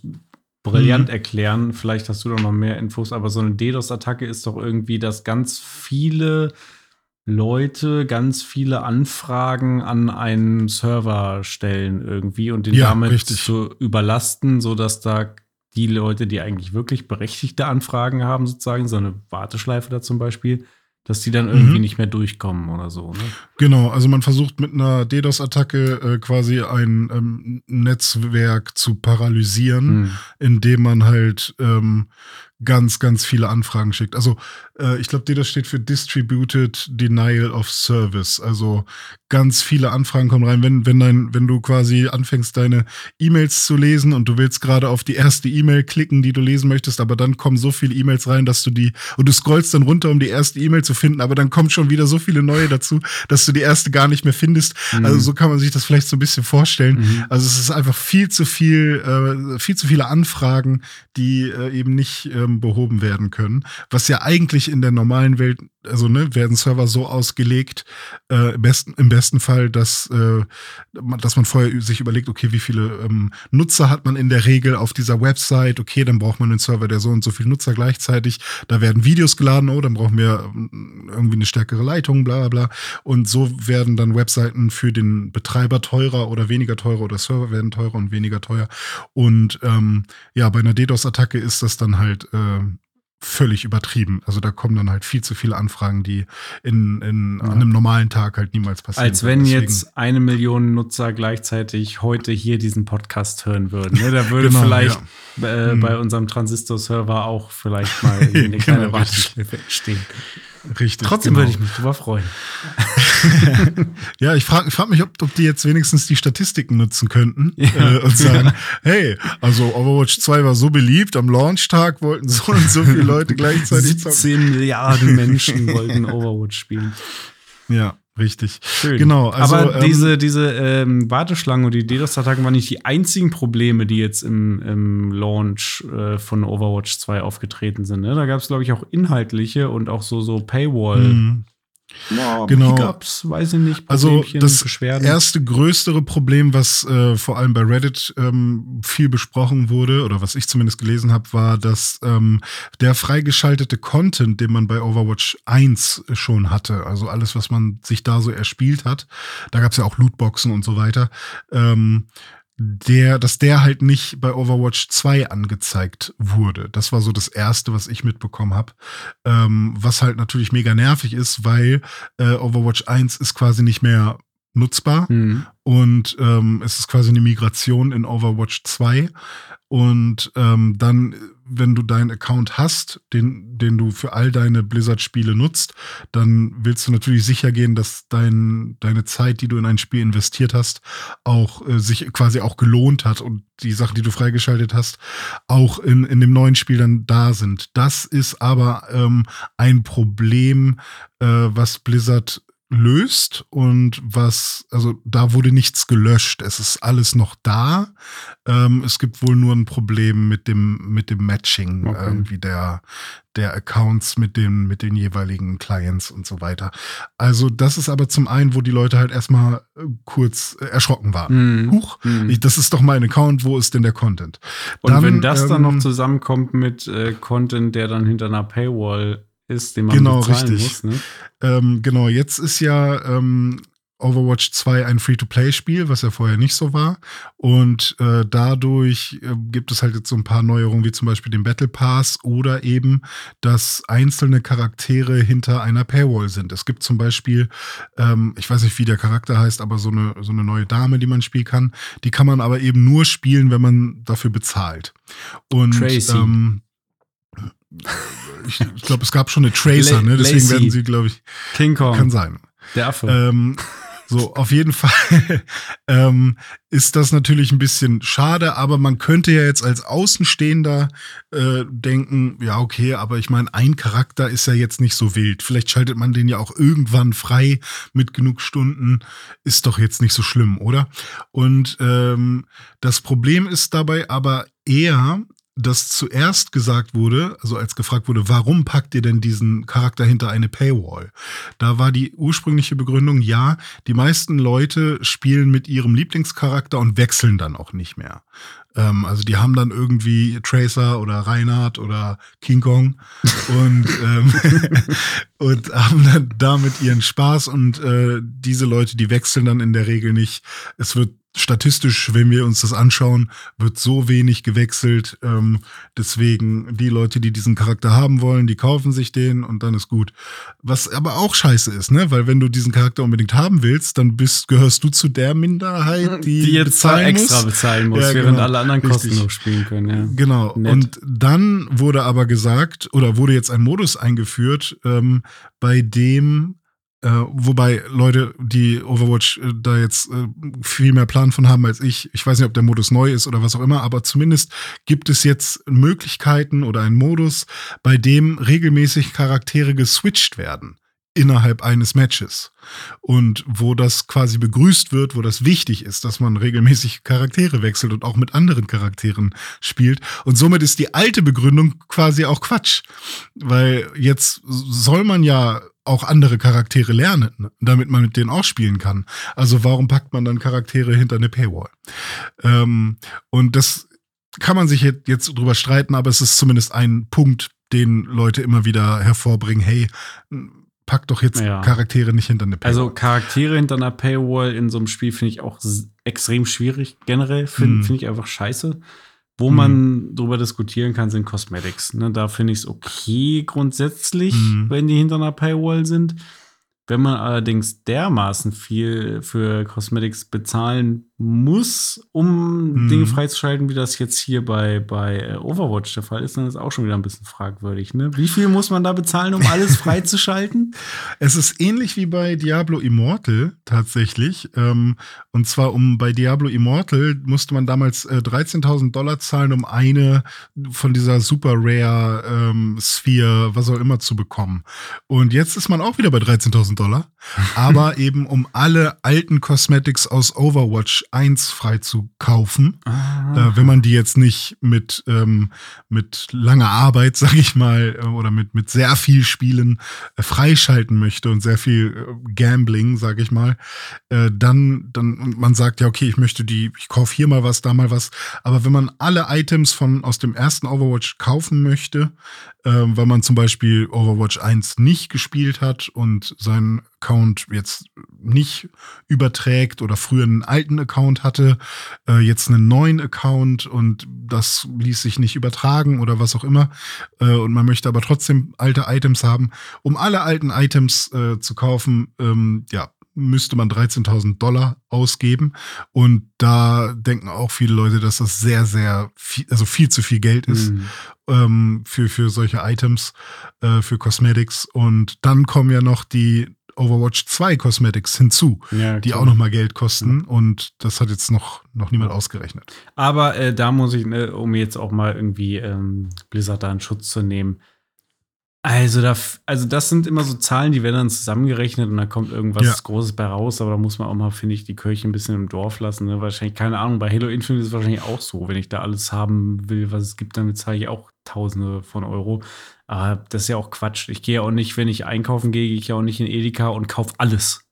brillant Mhm. erklären. Vielleicht hast du doch noch mehr Infos, aber so eine DDoS-Attacke ist doch irgendwie, dass ganz viele Leute ganz viele Anfragen an einen Server stellen irgendwie und den Ja, damit richtig. zu überlasten, sodass da die Leute, die eigentlich wirklich berechtigte Anfragen haben, sozusagen, so eine Warteschleife da zum Beispiel, dass die dann irgendwie Mhm. nicht mehr durchkommen oder so. Ne? Genau, also man versucht mit einer DDoS-Attacke äh, quasi ein ähm, Netzwerk zu paralysieren. Hm. indem man halt ähm, ganz, ganz viele Anfragen schickt. Also äh, ich glaube, DDoS steht für Distributed Denial of Service. Also ganz viele Anfragen kommen rein. Wenn, wenn, dein, wenn du quasi anfängst, deine E-Mails zu lesen und du willst gerade auf die erste E-Mail klicken, die du lesen möchtest, aber dann kommen so viele E-Mails rein, dass du die, und du scrollst dann runter, um die erste E-Mail zu finden, aber dann kommen schon wieder so viele neue dazu, dass du die erste gar nicht mehr findest. Mhm. Also so kann man sich das vielleicht so ein bisschen vorstellen. Mhm. Also es ist einfach viel zu viel, äh, viel zu viele Anfragen, die äh, eben nicht ähm, behoben werden können. Was ja eigentlich in der normalen Welt, also ne, werden Server so ausgelegt, äh, im, besten, im besten Fall, dass, äh, man- dass man vorher sich überlegt, okay, wie viele ähm, Nutzer hat man in der Regel auf dieser Website? Okay, dann braucht man einen Server, der so und so viele Nutzer gleichzeitig. Da werden Videos geladen, oh, dann brauchen wir ähm, irgendwie eine stärkere Leitung, bla bla. Und so werden dann Webseiten für den Betreiber teurer oder weniger teurer oder Server werden teurer und weniger teuer. Und ähm, ja, bei einer DDoS-Attacke ist das dann halt äh, völlig übertrieben. Also da kommen dann halt viel zu viele Anfragen, die in, in Ja. an einem normalen Tag halt niemals passieren. Als wenn jetzt eine Million Nutzer gleichzeitig heute hier diesen Podcast hören würden. Ne? Da würde *laughs* Genau, vielleicht äh, Mhm. bei unserem Transistor-Server auch vielleicht mal *laughs* eine kleine Genau. Warteschleife entstehen. Richtig. Trotzdem genau. würde ich mich drüber freuen. *laughs* Ja, ich frage frag mich, ob, ob die jetzt wenigstens die Statistiken nutzen könnten Ja. äh, und sagen, hey, also Overwatch 2 war so beliebt, am Launchtag wollten so und so viele Leute gleichzeitig *laughs* zocken. 17 Milliarden Menschen *laughs* wollten Overwatch spielen. Ja, richtig. Schön. Genau, also, Aber ähm, diese, diese ähm, Warteschlangen und die DDoS-Attacken waren nicht die einzigen Probleme, die jetzt im, im Launch äh, von Overwatch 2 aufgetreten sind. Ne? Da gab es, glaube ich, auch inhaltliche und auch so, so Paywall. Mhm. Ja, Genau. Hiccups, weiß ich nicht, Also das Beschwerden. erste größere Problem, was äh, vor allem bei Reddit ähm, viel besprochen wurde, oder was ich zumindest gelesen habe, war, dass ähm, der freigeschaltete Content, den man bei Overwatch 1 schon hatte, also alles, was man sich da so erspielt hat, da gab es ja auch Lootboxen und so weiter, ähm, der, dass der halt nicht bei Overwatch 2 angezeigt wurde. Das war so das Erste, was ich mitbekommen habe. Ähm, was halt natürlich mega nervig ist, weil äh, Overwatch 1 ist quasi nicht mehr nutzbar Hm. und ähm, es ist quasi eine Migration in Overwatch 2. Und ähm, dann, wenn du deinen Account hast, den, den du für all deine Blizzard-Spiele nutzt, dann willst du natürlich sicher gehen, dass dein, deine Zeit, die du in ein Spiel investiert hast, auch äh, sich quasi auch gelohnt hat und die Sachen, die du freigeschaltet hast, auch in, in dem neuen Spiel dann da sind. Das ist aber ähm, ein Problem, äh, was Blizzard löst und was, also da wurde nichts gelöscht. Es ist alles noch da. Ähm, es gibt wohl nur ein Problem mit dem, mit dem Matching Okay. irgendwie der, der Accounts mit den, mit den jeweiligen Clients und so weiter. Also das ist aber zum einen, wo die Leute halt erstmal äh, kurz erschrocken waren. Hm. Huch, ich, das ist doch mein Account, wo ist denn der Content? Und Dann, wenn das dann ähm, noch zusammenkommt mit äh, Content, der dann hinter einer Paywall ist, den man Genau, bezahlen richtig. muss. Ne? Ähm, genau, jetzt ist ja ähm, Overwatch 2 ein Free-to-Play-Spiel, was ja vorher nicht so war. Und äh, dadurch äh, gibt es halt jetzt so ein paar Neuerungen, wie zum Beispiel den Battle Pass oder eben, dass einzelne Charaktere hinter einer Paywall sind. Es gibt zum Beispiel, ähm, ich weiß nicht, wie der Charakter heißt, aber so eine, so eine neue Dame, die man spielen kann. Die kann man aber eben nur spielen, wenn man dafür bezahlt. Und Tracy. Ähm, ich, ich glaube, es gab schon eine Tracer, ne? Deswegen Lacey. werden sie, glaube ich, King Kong, kann sein. der Affe. Ähm, so, auf jeden Fall *laughs* ähm, ist das natürlich ein bisschen schade, aber man könnte ja jetzt als Außenstehender äh, denken, ja, okay, aber ich meine, ein Charakter ist ja jetzt nicht so wild. Vielleicht schaltet man den ja auch irgendwann frei mit genug Stunden. Ist doch jetzt nicht so schlimm, oder? Und ähm, das Problem ist dabei aber eher, dass zuerst gesagt wurde, also als gefragt wurde, warum packt ihr denn diesen Charakter hinter eine Paywall? Da war die ursprüngliche Begründung, ja, die meisten Leute spielen mit ihrem Lieblingscharakter und wechseln dann auch nicht mehr. Ähm, also die haben dann irgendwie Tracer oder Reinhardt oder King Kong *laughs* und, ähm, *laughs* und haben dann damit ihren Spaß und äh, diese Leute, die wechseln dann in der Regel nicht. Es wird statistisch, wenn wir uns das anschauen, wird so wenig gewechselt. Ähm, deswegen die Leute, die diesen Charakter haben wollen, die kaufen sich den und dann ist gut. Was aber auch scheiße ist, ne? Weil wenn du diesen Charakter unbedingt haben willst, dann bist, gehörst du zu der Minderheit, die, die jetzt bezahlen extra muss. bezahlen muss, Ja, während genau. alle anderen Richtig. kostenlos spielen können. Ja. Genau. Nett. Und dann wurde aber gesagt, oder wurde jetzt ein Modus eingeführt, ähm, bei dem, äh, wobei Leute, die Overwatch äh, da jetzt äh, viel mehr Plan von haben als ich, ich weiß nicht, ob der Modus neu ist oder was auch immer, aber zumindest gibt es jetzt Möglichkeiten oder einen Modus, bei dem regelmäßig Charaktere geswitcht werden innerhalb eines Matches. Und wo das quasi begrüßt wird, wo das wichtig ist, dass man regelmäßig Charaktere wechselt und auch mit anderen Charakteren spielt. Und somit ist die alte Begründung quasi auch Quatsch. Weil jetzt soll man ja auch andere Charaktere lernen, ne, damit man mit denen auch spielen kann. Also warum packt man dann Charaktere hinter eine Paywall? Ähm, und das kann man sich jetzt drüber streiten, aber es ist zumindest ein Punkt, den Leute immer wieder hervorbringen. Hey, pack doch jetzt Ja. Charaktere nicht hinter eine Paywall. Also Charaktere hinter einer Paywall in so einem Spiel finde ich auch extrem schwierig. Generell finde Hm. find ich einfach scheiße. Wo Hm. man drüber diskutieren kann, sind Cosmetics. Ne, da finde ich es okay grundsätzlich, Hm. wenn die hinter einer Paywall sind. Wenn man allerdings dermaßen viel für Cosmetics bezahlen muss, um Hm. Dinge freizuschalten, wie das jetzt hier bei, bei äh, Overwatch der Fall ist, dann ist auch schon wieder ein bisschen fragwürdig. Ne? Wie viel muss man da bezahlen, um alles *laughs* freizuschalten? Es ist ähnlich wie bei Diablo Immortal tatsächlich. Ähm, und zwar um bei Diablo Immortal musste man damals äh, 13.000 Dollar zahlen, um eine von dieser Super Rare ähm, Sphere, was auch immer, zu bekommen. Und jetzt ist man auch wieder bei 13.000 Dollar, *laughs* aber eben um alle alten Cosmetics aus Overwatch 1 frei zu kaufen. Äh, wenn man die jetzt nicht mit, ähm, mit langer Arbeit, *laughs* sag ich mal, äh, oder mit, mit sehr viel Spielen äh, freischalten möchte und sehr viel äh, Gambling, sag ich mal, äh, dann, dann, man sagt, ja, okay, ich möchte die, ich kaufe hier mal was, da mal was. Aber wenn man alle Items von aus dem ersten Overwatch kaufen möchte, ähm, weil man zum Beispiel Overwatch 1 nicht gespielt hat und seinen Account jetzt nicht überträgt oder früher einen alten Account hatte, äh, jetzt einen neuen Account und das ließ sich nicht übertragen oder was auch immer äh, und man möchte aber trotzdem alte Items haben, um alle alten Items äh, zu kaufen, ähm, ja, müsste man 13.000 Dollar ausgeben und da denken auch viele Leute, dass das sehr, sehr viel, also viel zu viel Geld ist Mhm. ähm, für, für solche Items, äh, für Cosmetics. Und dann kommen ja noch die Overwatch 2 Cosmetics hinzu, Ja, die auch noch mal Geld kosten. Und das hat jetzt noch, noch niemand ausgerechnet. Aber äh, da muss ich, ne, um jetzt auch mal irgendwie ähm, Blizzard da in Schutz zu nehmen. Also, da, also das sind immer so Zahlen, die werden dann zusammengerechnet und da kommt irgendwas Ja. Großes bei raus, aber da muss man auch mal, finde ich, die Kirche ein bisschen im Dorf lassen. Ne? Wahrscheinlich, keine Ahnung, bei Halo Infinite ist es wahrscheinlich auch so. Wenn ich da alles haben will, was es gibt, dann bezahle ich auch Tausende von Euro. Aber das ist ja auch Quatsch. Ich gehe ja auch nicht, wenn ich einkaufen gehe, gehe ich ja auch nicht in Edeka und kaufe alles.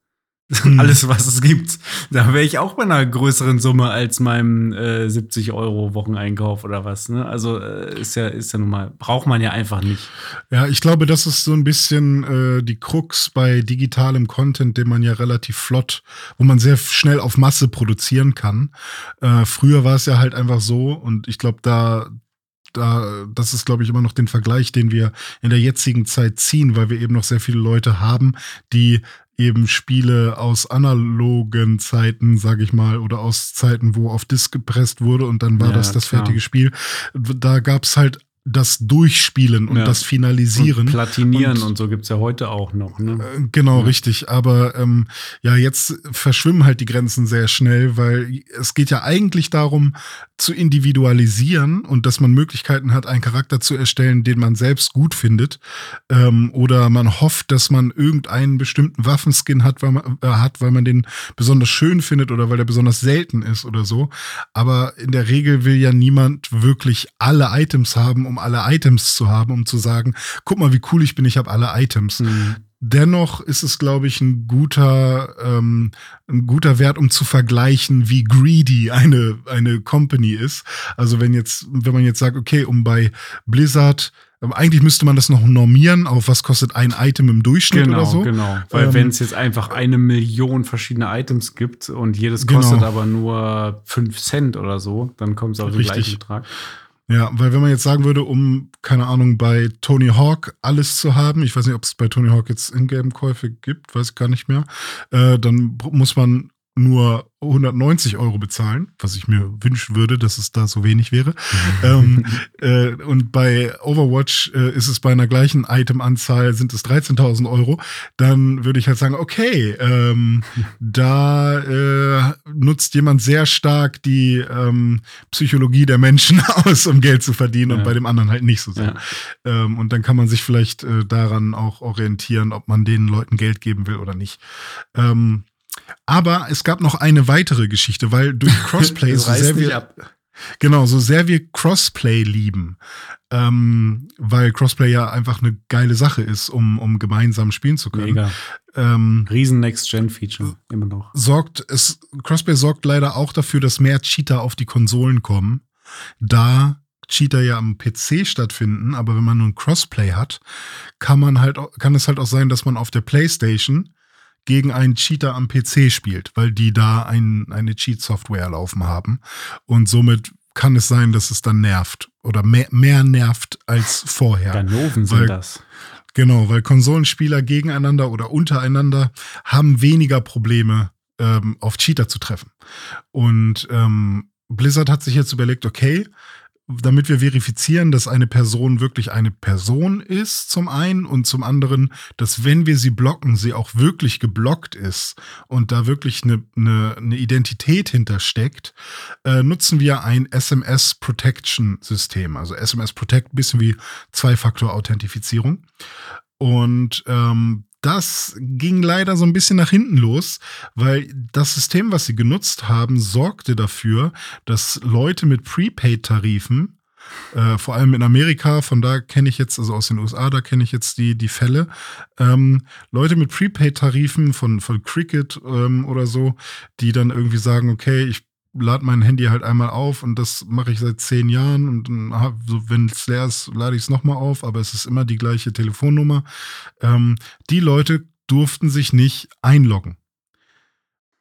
*laughs* Hm. alles, was es gibt. Da wäre ich auch bei einer größeren Summe als meinem äh, 70 Euro Wocheneinkauf oder was. Ne? Also äh, ist ja, ist ja nun mal, braucht man ja einfach nicht. Ja, ich glaube, das ist so ein bisschen äh, die Krux bei digitalem Content, den man ja relativ flott, wo man sehr schnell auf Masse produzieren kann. Äh, früher war es ja halt einfach so und ich glaube, da da, das ist, glaube ich, immer noch den Vergleich, den wir in der jetzigen Zeit ziehen, weil wir eben noch sehr viele Leute haben, die eben Spiele aus analogen Zeiten, sage ich mal, oder aus Zeiten, wo auf Disk gepresst wurde und dann war Ja, das das klar. fertige Spiel. Da gab es halt das Durchspielen und Ja. das Finalisieren. Und platinieren und, Und- so gibt's ja heute auch noch. Ne? Äh, Genau, Ja. richtig. Aber ähm, ja, jetzt verschwimmen halt die Grenzen sehr schnell, weil es geht ja eigentlich darum, zu individualisieren und dass man Möglichkeiten hat, einen Charakter zu erstellen, den man selbst gut findet. Ähm, oder man hofft, dass man irgendeinen bestimmten Waffenskin hat weil, man, äh, hat, weil man den besonders schön findet oder weil der besonders selten ist oder so. Aber in der Regel will ja niemand wirklich alle Items haben, um alle Items zu haben, um zu sagen, guck mal, wie cool ich bin, ich habe alle Items. Mhm. Dennoch ist es, glaube ich, ein guter, ähm, ein guter Wert, um zu vergleichen, wie greedy eine, eine Company ist. Also wenn jetzt, wenn man jetzt sagt, okay, um bei Blizzard, ähm, eigentlich müsste man das noch normieren, auf was kostet ein Item im Durchschnitt Genau, oder so. genau. Weil Ähm, wenn es jetzt einfach eine Million verschiedene Items gibt und jedes Genau. kostet aber nur 5 Cent oder so, dann kommt es auf den Richtig. gleichen Betrag. Ja, weil wenn man jetzt sagen würde, um, keine Ahnung, bei Tony Hawk alles zu haben, ich weiß nicht, ob es bei Tony Hawk jetzt Ingame-Käufe gibt, weiß ich gar nicht mehr, äh, dann muss man nur 190 Euro bezahlen, was ich mir wünschen würde, dass es da so wenig wäre. *laughs* ähm, äh, und bei Overwatch äh, ist es bei einer gleichen Item-Anzahl sind es 13.000 Euro. Dann würde ich halt sagen, okay, ähm, da äh, nutzt jemand sehr stark die ähm, Psychologie der Menschen *laughs* aus, um Geld zu verdienen und Ja. bei dem anderen halt nicht so sehr. Ja. Ähm, und dann kann man sich vielleicht äh, daran auch orientieren, ob man den Leuten Geld geben will oder nicht. Aber es gab noch eine weitere Geschichte, weil durch *laughs* Crossplay so sehr wir, ab. genau, so sehr wir Crossplay lieben, ähm, weil Crossplay ja einfach eine geile Sache ist, um, um gemeinsam spielen zu können. Mega. Ähm, Riesen Next-Gen-Feature, immer noch. sorgt es, Crossplay sorgt leider auch dafür, dass mehr Cheater auf die Konsolen kommen, da Cheater ja am PC stattfinden, aber wenn man nun Crossplay hat, kann man halt, kann es halt auch sein, dass man auf der PlayStation gegen einen Cheater am PC spielt, weil die da ein, eine Cheat-Software laufen haben. Und somit kann es sein, dass es dann nervt oder mehr, mehr nervt als vorher. Ganoven weil- sind das. Genau, weil Konsolenspieler gegeneinander oder untereinander haben weniger Probleme, ähm, auf Cheater zu treffen. Und ähm, Blizzard hat sich jetzt überlegt, okay, damit wir verifizieren, dass eine Person wirklich eine Person ist, zum einen, und zum anderen, dass wenn wir sie blocken, sie auch wirklich geblockt ist und da wirklich eine, eine, eine Identität hintersteckt, äh, nutzen wir ein SMS Protection System. Also SMS Protect, bisschen wie Zwei-Faktor-Authentifizierung. Und ähm, das ging leider so ein bisschen nach hinten los, weil das System, was sie genutzt haben, sorgte dafür, dass Leute mit Prepaid-Tarifen, äh, vor allem in Amerika, von da kenne ich jetzt, also aus den USA, da kenne ich jetzt die, die Fälle, ähm, Leute mit Prepaid-Tarifen von, von Cricket ähm, oder so, die dann irgendwie sagen, okay, ich lade mein Handy halt einmal auf und das mache ich seit zehn Jahren und hab, so, wenn es leer ist, lade ich es nochmal auf, aber es ist immer die gleiche Telefonnummer. Ähm, die Leute durften sich nicht einloggen.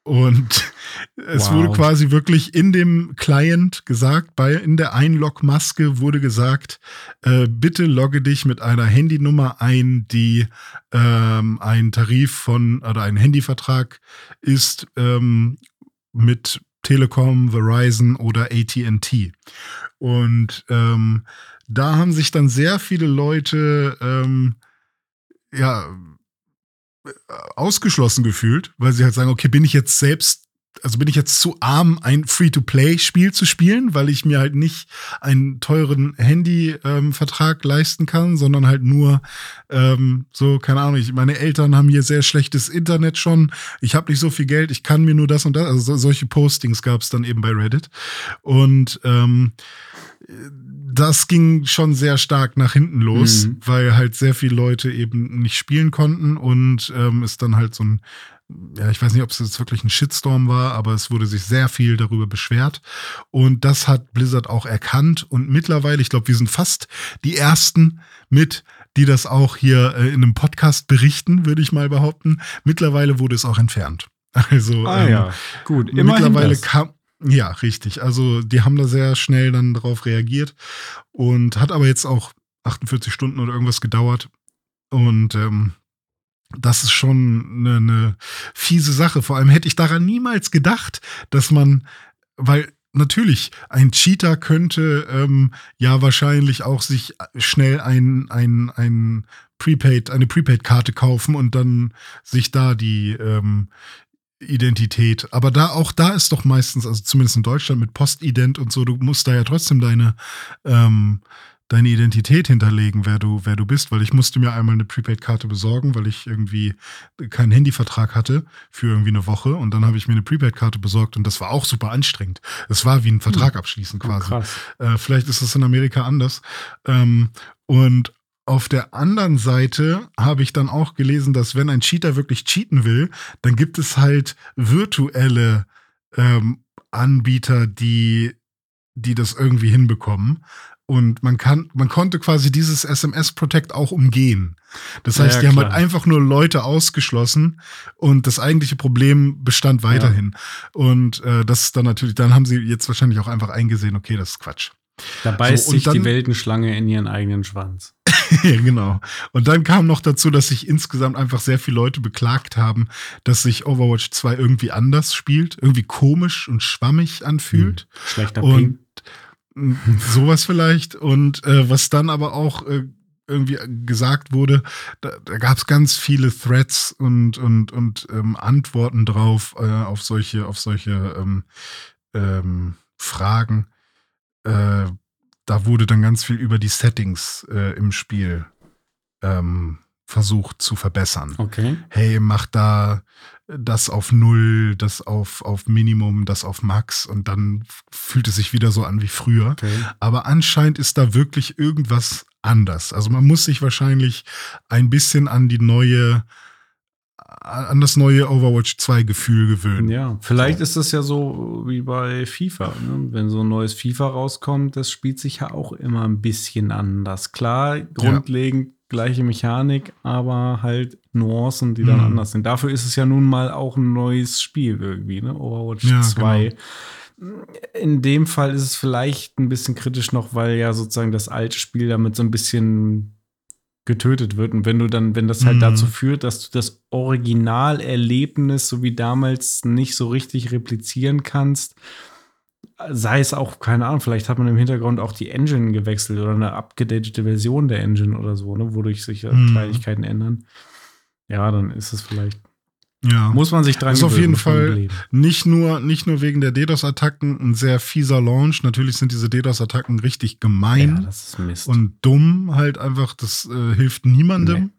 Und *laughs* es Wow. wurde quasi wirklich in dem Client gesagt, bei, in der Einlogmaske wurde gesagt, äh, bitte logge dich mit einer Handynummer ein, die ähm, ein Tarif von oder ein Handyvertrag ist ähm, mit Telekom, Verizon oder AT&T. Und ähm, da haben sich dann sehr viele Leute ähm, ja ausgeschlossen gefühlt, weil sie halt sagen, okay, bin ich jetzt selbst, also bin ich jetzt zu arm, ein Free-to-Play-Spiel zu spielen, weil ich mir halt nicht einen teuren Handy-Vertrag leisten kann, sondern halt nur ähm, so, keine Ahnung, ich, meine Eltern haben hier sehr schlechtes Internet schon, ich habe nicht so viel Geld, ich kann mir nur das und das, also so, solche Postings gab es dann eben bei Reddit. Und ähm, das ging schon sehr stark nach hinten los, Mhm. weil halt sehr viele Leute eben nicht spielen konnten und ähm, es dann halt so ein, ja, ich weiß nicht, ob es jetzt wirklich ein Shitstorm war, aber es wurde sich sehr viel darüber beschwert. Und das hat Blizzard auch erkannt. Und mittlerweile, ich glaube, wir sind fast die ersten mit, die das auch hier äh, in einem Podcast berichten, würde ich mal behaupten. Mittlerweile wurde es auch entfernt. *laughs* Also Ah ähm, ja, gut. Immerhin mittlerweile das. kam. Ja, richtig. Also die haben da sehr schnell dann darauf reagiert und hat aber jetzt auch 48 Stunden oder irgendwas gedauert. Und ähm, das ist schon eine, eine fiese Sache. Vor allem hätte ich daran niemals gedacht, dass man, weil natürlich, ein Cheater könnte ähm, ja wahrscheinlich auch sich schnell ein, ein, ein Prepaid, eine Prepaid-Karte kaufen und dann sich da die ähm, Identität. Aber da auch da ist doch meistens, also zumindest in Deutschland mit Postident und so, du musst da ja trotzdem deine ähm, deine Identität hinterlegen, wer du, wer du bist, weil ich musste mir einmal eine Prepaid-Karte besorgen, weil ich irgendwie keinen Handyvertrag hatte für irgendwie eine Woche und dann habe ich mir eine Prepaid-Karte besorgt und das war auch super anstrengend. Es war wie ein Vertrag hm. abschließen quasi. Oh, äh, vielleicht ist es in Amerika anders. Ähm, und auf der anderen Seite habe ich dann auch gelesen, dass wenn ein Cheater wirklich cheaten will, dann gibt es halt virtuelle ähm, Anbieter, die die das irgendwie hinbekommen. Und man kann, man konnte quasi dieses SMS Protect auch umgehen. Das heißt, ja, die haben halt einfach nur Leute ausgeschlossen und das eigentliche Problem bestand weiterhin. Ja. Und äh, das ist dann natürlich, dann haben sie jetzt wahrscheinlich auch einfach eingesehen, okay, das ist Quatsch. Da beißt so, sich dann, die Weltenschlange in ihren eigenen Schwanz. ja, *laughs* genau. Und dann kam noch dazu, dass sich insgesamt einfach sehr viele Leute beklagt haben, dass sich Overwatch 2 irgendwie anders spielt, irgendwie komisch und schwammig anfühlt. Hm, schlechter und Ping. *laughs* Sowas vielleicht. Und äh, was dann aber auch äh, irgendwie gesagt wurde, da, da gab es ganz viele Threads und, und, und ähm, Antworten drauf äh, auf solche, auf solche ähm, ähm, Fragen. Äh, da wurde dann ganz viel über die Settings äh, im Spiel ähm, versucht zu verbessern. Okay. Hey, mach da das auf Null, das auf, auf Minimum, das auf Max und dann fühlt es sich wieder so an wie früher. Okay. Aber anscheinend ist da wirklich irgendwas anders. Also man muss sich wahrscheinlich ein bisschen an die neue an das neue Overwatch 2 Gefühl gewöhnen. Ja, vielleicht so. ist das ja so wie bei FIFA. Ne? Wenn so ein neues FIFA rauskommt, das spielt sich ja auch immer ein bisschen anders. Klar, grundlegend gleiche Mechanik, aber halt Nuancen, die dann mhm. anders sind. Dafür ist es ja nun mal auch ein neues Spiel irgendwie, ne? Overwatch ja, 2. Genau. In dem Fall ist es vielleicht ein bisschen kritisch noch, weil ja sozusagen das alte Spiel damit so ein bisschen getötet wird. Und wenn du dann, wenn das halt mhm. dazu führt, dass du das Originalerlebnis so wie damals nicht so richtig replizieren kannst, sei es auch, keine Ahnung, vielleicht hat man im Hintergrund auch die Engine gewechselt oder eine abgedatete Version der Engine oder so, ne, wodurch sich mhm. Kleinigkeiten ändern. Ja, dann ist es vielleicht. Ja. Muss man sich dran ist auf jeden Fall nicht nur, nicht nur wegen der DDoS-Attacken ein sehr fieser Launch. Natürlich sind diese DDoS-Attacken richtig gemein ja, und dumm halt einfach. Das äh, hilft niemandem. Nee.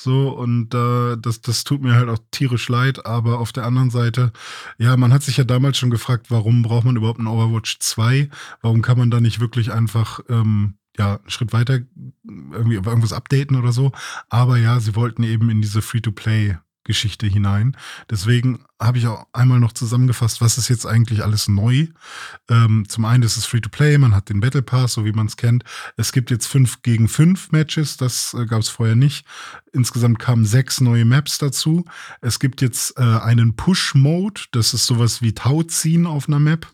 So, und äh, das, das tut mir halt auch tierisch leid, aber auf der anderen Seite, ja, man hat sich ja damals schon gefragt, warum braucht man überhaupt ein Overwatch 2? Warum kann man da nicht wirklich einfach ähm, ja, einen Schritt weiter irgendwie irgendwas updaten oder so? Aber ja, sie wollten eben in diese Free-to-Play Geschichte hinein. Deswegen habe ich auch einmal noch zusammengefasst, was ist jetzt eigentlich alles neu. Ähm, zum einen ist es Free-to-Play, man hat den Battle Pass, so wie man es kennt. Es gibt jetzt fünf gegen fünf Matches, das äh, gab es vorher nicht. Insgesamt kamen sechs neue Maps dazu. Es gibt jetzt äh, einen Push-Mode, das ist sowas wie Tauziehen auf einer Map.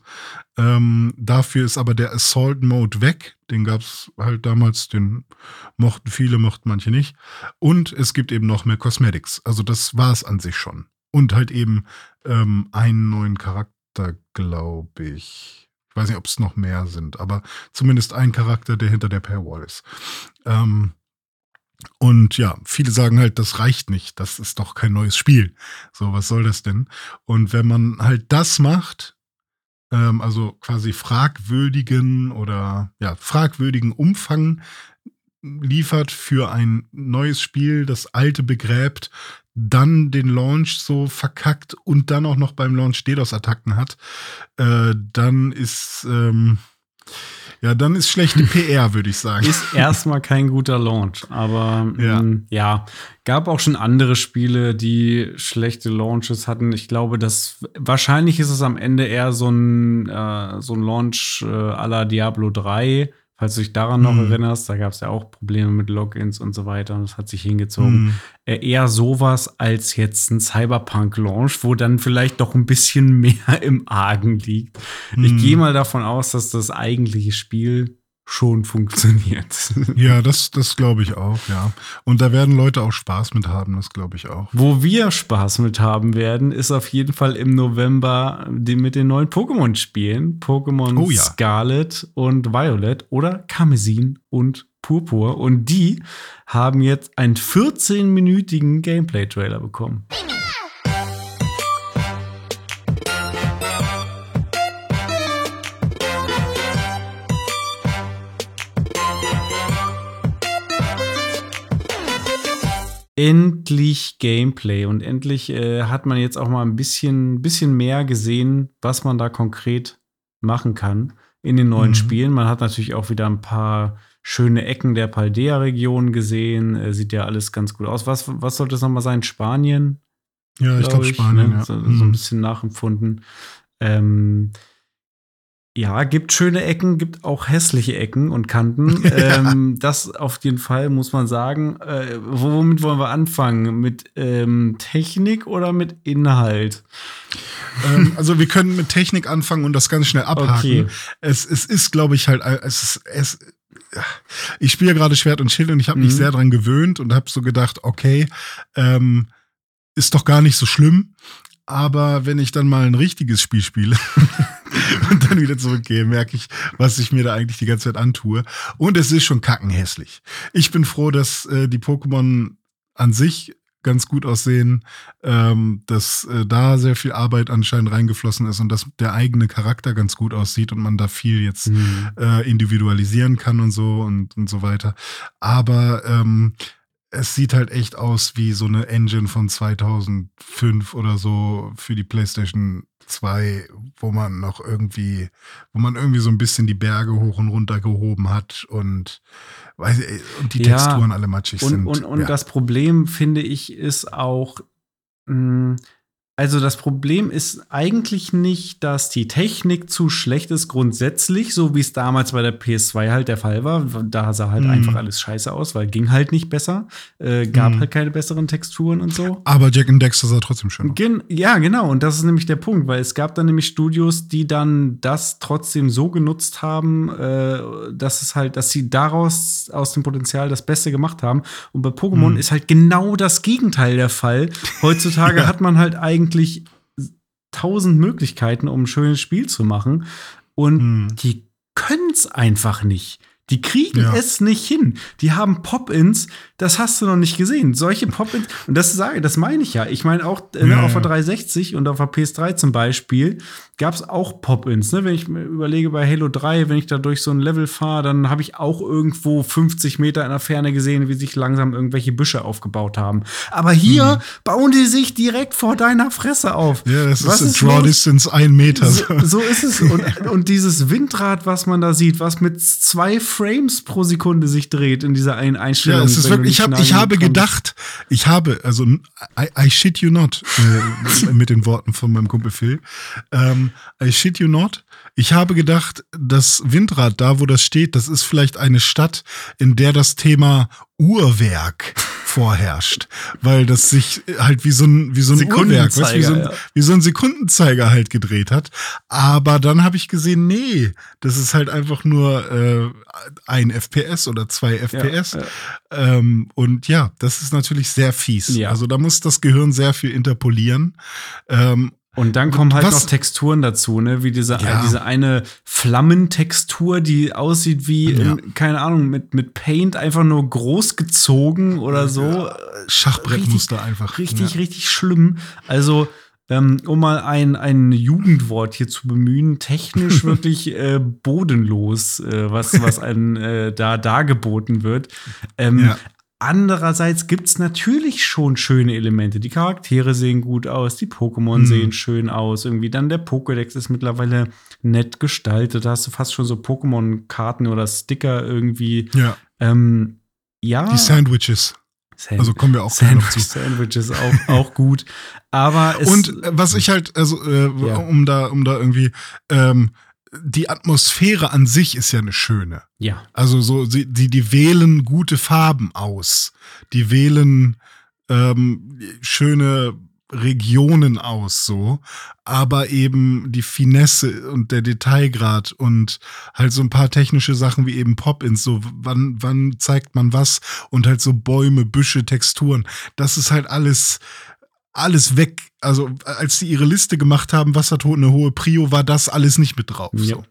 Ähm, dafür ist aber der Assault Mode weg. Den gab es halt damals, den mochten viele, mochten manche nicht. Und es gibt eben noch mehr Cosmetics. Also das war es an sich schon. Und halt eben ähm, einen neuen Charakter, glaube ich. Ich weiß nicht, ob es noch mehr sind, aber zumindest ein Charakter, der hinter der Paywall ist. Ähm, und ja, viele sagen halt, das reicht nicht. Das ist doch kein neues Spiel. So, was soll das denn? Und wenn man halt das macht, ähm, also quasi fragwürdigen oder ja, fragwürdigen Umfang liefert für ein neues Spiel, das alte begräbt, dann den Launch so verkackt und dann auch noch beim Launch DDoS-Attacken hat, äh, dann ist ähm, ja, dann ist schlechte *laughs* PR, würde ich sagen. Ist erstmal kein guter Launch, aber ja. Ähm, ja. gab auch schon andere Spiele, die schlechte Launches hatten. Ich glaube, dass wahrscheinlich ist es am Ende eher so ein, äh, so ein Launch äh, à la Diablo 3 Falls du dich daran noch mhm. erinnerst, da gab es ja auch Probleme mit Logins und so weiter und das hat sich hingezogen. Mhm. Äh, eher sowas als jetzt ein Cyberpunk-Launch, wo dann vielleicht doch ein bisschen *laughs* mehr im Argen liegt. Mhm. Ich gehe mal davon aus, dass das eigentliche Spiel schon funktioniert. Ja, das, das glaube ich auch, ja. Und da werden Leute auch Spaß mit haben, das glaube ich auch. Wo wir Spaß mit haben werden, ist auf jeden Fall im November die mit den neuen Pokémon-Spielen. Pokémon Oh ja. Scarlet und Violet oder Karmesin und Purpur. Und die haben jetzt einen 14-minütigen Gameplay-Trailer bekommen. Endlich Gameplay und endlich äh, hat man jetzt auch mal ein bisschen, bisschen mehr gesehen, was man da konkret machen kann in den neuen Mhm. Spielen. Man hat natürlich auch wieder ein paar schöne Ecken der Paldea-Region gesehen. Äh, sieht ja alles ganz gut aus. Was, was sollte es nochmal sein? Spanien? Ja, ich glaube glaub Spanien, ne? ja. so, so Mhm. ein bisschen nachempfunden. Ähm, ja, gibt schöne Ecken, gibt auch hässliche Ecken und Kanten. *laughs* ähm, das auf jeden Fall muss man sagen. Äh, womit wollen wir anfangen? Mit ähm, Technik oder mit Inhalt? ähm, also wir können mit Technik anfangen und das ganz schnell abhaken. Okay. Es, es ist, glaube ich, halt, es ist, es, ich spiele ja gerade Schwert und Schild und ich habe mich Mhm. sehr dran gewöhnt und habe so gedacht, okay, ähm, ist doch gar nicht so schlimm. Aber wenn ich dann mal ein richtiges Spiel spiele *laughs* *laughs* und dann wieder zurückgehe, merke ich, was ich mir da eigentlich die ganze Zeit antue. Und es ist schon kackenhässlich. Ich bin froh, dass äh, die Pokémon an sich ganz gut aussehen, ähm, dass äh, da sehr viel Arbeit anscheinend reingeflossen ist und dass der eigene Charakter ganz gut aussieht und man da viel jetzt Hm. äh, individualisieren kann und so und, und so weiter. Aber ähm, es sieht halt echt aus wie so eine Engine von 2005 oder so für die PlayStation 2, wo man noch irgendwie, wo man irgendwie so ein bisschen die Berge hoch und runter gehoben hat und, und die Ja. Texturen alle matschig Und, sind. und, und ja. das Problem, finde ich, ist auch, mh, also das Problem ist eigentlich nicht, dass die Technik zu schlecht ist grundsätzlich, so wie es damals bei der PS2 halt der Fall war. Da sah halt Mhm. einfach alles scheiße aus, weil ging halt nicht besser, äh, gab Mhm. halt keine besseren Texturen und so. Aber Jack and Dexter sah trotzdem schön aus. Gen ja, genau. Und das ist nämlich der Punkt, weil es gab dann nämlich Studios, die dann das trotzdem so genutzt haben, äh, dass es halt, dass sie daraus aus dem Potenzial das Beste gemacht haben. Und bei Pokémon Mhm. ist halt genau das Gegenteil der Fall. Heutzutage *laughs* Ja. hat man halt eigentlich tausend Möglichkeiten, um ein schönes Spiel zu machen. Und Mhm. die können es einfach nicht. Die kriegen Ja. es nicht hin. Die haben Pop-ins, das hast du noch nicht gesehen. Solche Pop-ins, und das sage, das meine ich ja. Ich meine auch äh, Ja, auf der ja. 360 und auf der PS3 zum Beispiel gab es auch Pop-ins. Ne? Wenn ich mir überlege bei Halo 3, wenn ich da durch so ein Level fahre, dann habe ich auch irgendwo 50 Meter in der Ferne gesehen, wie sich langsam irgendwelche Büsche aufgebaut haben. Aber hier bauen die sich direkt vor deiner Fresse auf. Mhm. Ja, das Was ist, ist Draw? Distance ein Meter. So, so ist es. Und, und dieses Windrad, was man da sieht, was mit zwei Frames pro Sekunde sich dreht in dieser einen Einstellung. Ja, es ist ich, hab, ich habe gedacht, ich habe, also I, I shit you not, äh, *laughs* mit den Worten von meinem Kumpel Phil, ähm, I shit you not. Ich habe gedacht, das Windrad, da wo das steht, das ist vielleicht eine Stadt, in der das Thema Uhrwerk vorherrscht, weil das sich halt wie so ein, wie so ein Uhrwerk, weißt, wie, so ein, ja. wie so ein Sekundenzeiger halt gedreht hat. Aber dann habe ich gesehen, nee, das ist halt einfach nur äh, ein FPS oder zwei FPS. ja. Ähm, und ja, das ist natürlich sehr fies. Ja. Also da muss das Gehirn sehr viel interpolieren. Ähm, Und dann kommen halt Was- noch Texturen dazu, ne? Wie diese, Ja. diese eine Flammentextur, die aussieht wie, Ja. in, keine Ahnung, mit, mit Paint einfach nur groß gezogen oder so. Schachbrettmuster einfach. Richtig, ja. richtig schlimm. Also, ähm, um mal ein, ein Jugendwort hier zu bemühen, technisch *laughs* wirklich äh, bodenlos, äh, was, was einem äh, da dargeboten wird. Ähm, Ja. Andererseits gibt es natürlich schon schöne Elemente. Die Charaktere sehen gut aus, die Pokémon Mhm. sehen schön aus. Irgendwie dann der Pokédex ist mittlerweile nett gestaltet. Da hast du fast schon so Pokémon-Karten oder Sticker irgendwie. Ja, Ähm, ja. die Sandwiches. Sand- Also kommen wir auch gleich noch Sandwich, zu. Sandwiches auch, auch gut. Aber. *laughs* Und was ich halt, also äh, Ja. um da, um da irgendwie, ähm, die Atmosphäre an sich ist ja eine schöne. ja. Also so, sie, die, die wählen gute Farben aus. Die wählen ähm, schöne Regionen aus, so, aber eben die Finesse und der Detailgrad und halt so ein paar technische Sachen wie eben Pop-ins, so wann, wann zeigt man was und halt so Bäume, Büsche, Texturen. Das ist halt alles, alles weg. Also, als sie ihre Liste gemacht haben, was hat eine hohe Prio, war das alles nicht mit drauf. Ja. So.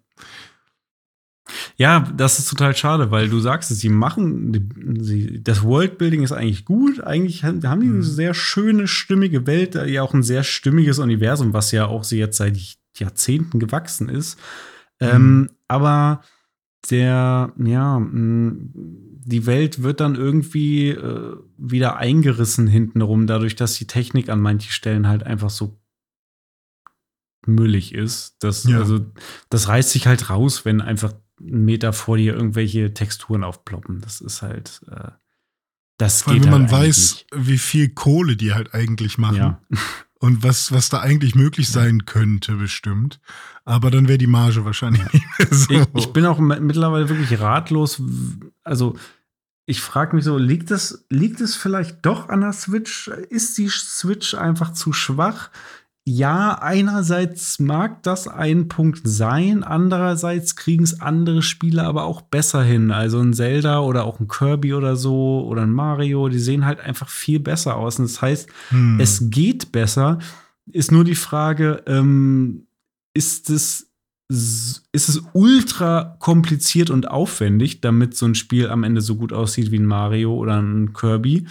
Ja, das ist total schade, weil du sagst sie machen, sie, das Worldbuilding ist eigentlich gut. Eigentlich haben die eine sehr schöne, stimmige Welt, ja auch ein sehr stimmiges Universum, was ja auch sie jetzt seit Jahrzehnten gewachsen ist. Ähm, aber der, ja, mh, die Welt wird dann irgendwie äh, wieder eingerissen hintenrum, dadurch, dass die Technik an manchen Stellen halt einfach so müllig ist. Das, Ja. also, das reißt sich halt raus, wenn einfach einen Meter vor dir irgendwelche Texturen aufploppen. Das ist halt, äh, das Vor allem, geht wenn man halt eigentlich weiß, wie viel Kohle die halt eigentlich machen. Ja. *laughs* Und was, was da eigentlich möglich sein könnte, bestimmt. Aber dann wäre die Marge wahrscheinlich nicht mehr so. Ich, ich bin auch mi- mittlerweile wirklich ratlos. Also, ich frage mich so, liegt es, liegt es vielleicht doch an der Switch? Ist die Switch einfach zu schwach? Ja, einerseits mag das ein Punkt sein, andererseits kriegen es andere Spiele aber auch besser hin. Also ein Zelda oder auch ein Kirby oder so oder ein Mario, die sehen halt einfach viel besser aus. Und das heißt, Hm. es geht besser. Ist nur die Frage, ähm, ist es, ist es ultra kompliziert und aufwendig, damit so ein Spiel am Ende so gut aussieht wie ein Mario oder ein Kirby?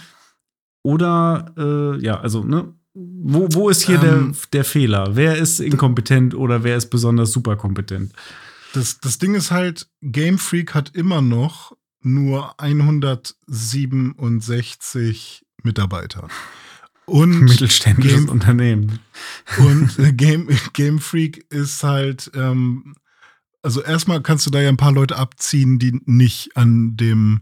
Oder, äh, ja, also, ne? Wo, wo ist hier Ähm. der, der Fehler? Wer ist inkompetent oder wer ist besonders superkompetent? Das, das Ding ist halt, Game Freak hat immer noch nur 167 Mitarbeiter. Und, *laughs* Mittelständisches Game- Unternehmen. und äh, *laughs* Game, Game Freak ist halt, ähm, also erstmal kannst du da ja ein paar Leute abziehen, die nicht an dem,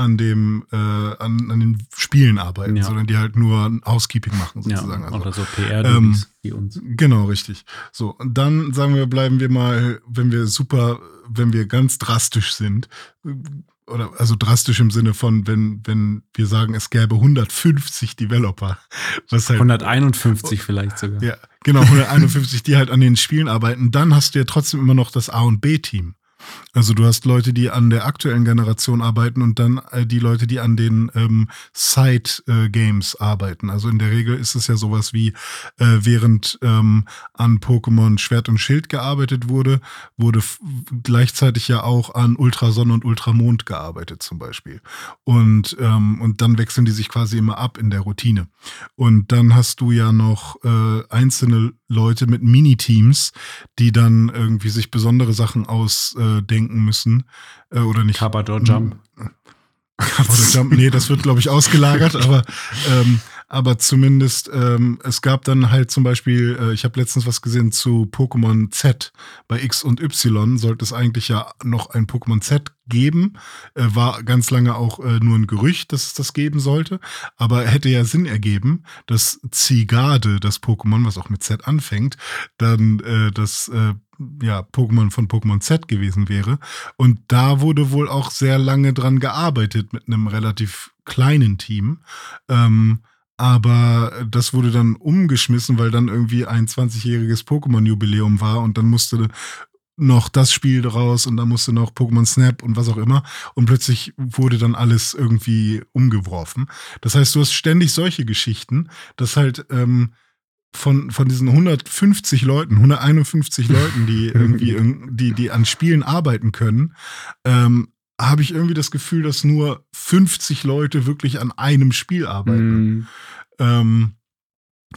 an dem, äh, an, an den Spielen arbeiten, Ja. sondern die halt nur Housekeeping machen, Ja, sozusagen. also, oder so pr ähm, wie uns. Genau, richtig. So, und dann sagen wir, bleiben wir mal, wenn wir super, wenn wir ganz drastisch sind, oder also drastisch im Sinne von, wenn, wenn wir sagen, es gäbe 150 Developer, was halt 151 vielleicht sogar. ja, genau, 151, die halt an den Spielen arbeiten, dann hast du ja trotzdem immer noch das A- und B-Team. Also du hast Leute, die an der aktuellen Generation arbeiten und dann äh, die Leute, die an den ähm, Side-Games arbeiten. Also in der Regel ist es ja sowas wie, äh, während ähm, an Pokémon Schwert und Schild gearbeitet wurde, wurde gleichzeitig ja auch an Ultrasonne und Ultramond gearbeitet zum Beispiel. Und, ähm, und dann wechseln die sich quasi immer ab in der Routine. Und dann hast du ja noch äh, einzelne Leute mit Miniteams, die dann irgendwie sich besondere Sachen ausdenken müssen. Äh, oder nicht. Carpador Jump. Cover Jump, nee, das wird, glaube ich, ausgelagert, aber, ähm, aber zumindest, ähm, es gab dann halt zum Beispiel, äh, ich habe letztens was gesehen zu Pokémon Z. Bei X und Y sollte es eigentlich ja noch ein Pokémon Z geben. Äh, war ganz lange auch äh, nur ein Gerücht, dass es das geben sollte. Aber hätte ja Sinn ergeben, dass Zigade, das Pokémon, was auch mit Z anfängt, dann äh, das äh, ja, Pokémon von Pokémon Z gewesen wäre. Und da wurde wohl auch sehr lange dran gearbeitet mit einem relativ kleinen Team. Ähm, aber das wurde dann umgeschmissen, weil dann irgendwie ein 20-jähriges Pokémon-Jubiläum war und dann musste noch das Spiel draus und dann musste noch Pokémon Snap und was auch immer. Und plötzlich wurde dann alles irgendwie umgeworfen. Das heißt, du hast ständig solche Geschichten, dass halt ähm, von, von diesen 150 Leuten, 151 Leuten, die *laughs* irgendwie, irg- die, die an Spielen arbeiten können, ähm, habe ich irgendwie das Gefühl, dass nur 50 Leute wirklich an einem Spiel arbeiten. Mhm. Ähm,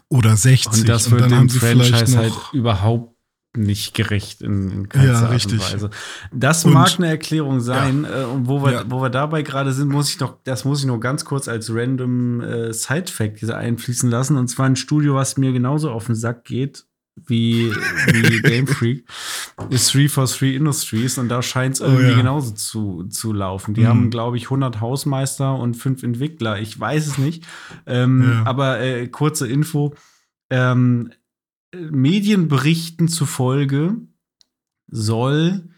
oder 60. Und das wird dann dem haben sie vielleicht Franchise halt überhaupt nicht gerecht in, in keinster Ja, Art richtig. und Weise. Das Und- mag eine Erklärung sein. Äh, und wo wir, Ja. wo wir dabei gerade sind, muss ich noch, das muss ich noch ganz kurz als random äh, Side-Fact einfließen lassen. Und zwar ein Studio, was mir genauso auf den Sack geht wie, wie *laughs* Game Freak, ist 343 Industries. Und da scheint es Oh, irgendwie ja. genauso zu, zu laufen. Die Mhm. haben, glaube ich, 100 Hausmeister und fünf Entwickler. Ich weiß es nicht. Ähm, Ja. Aber äh, kurze Info. Ähm, Medienberichten zufolge soll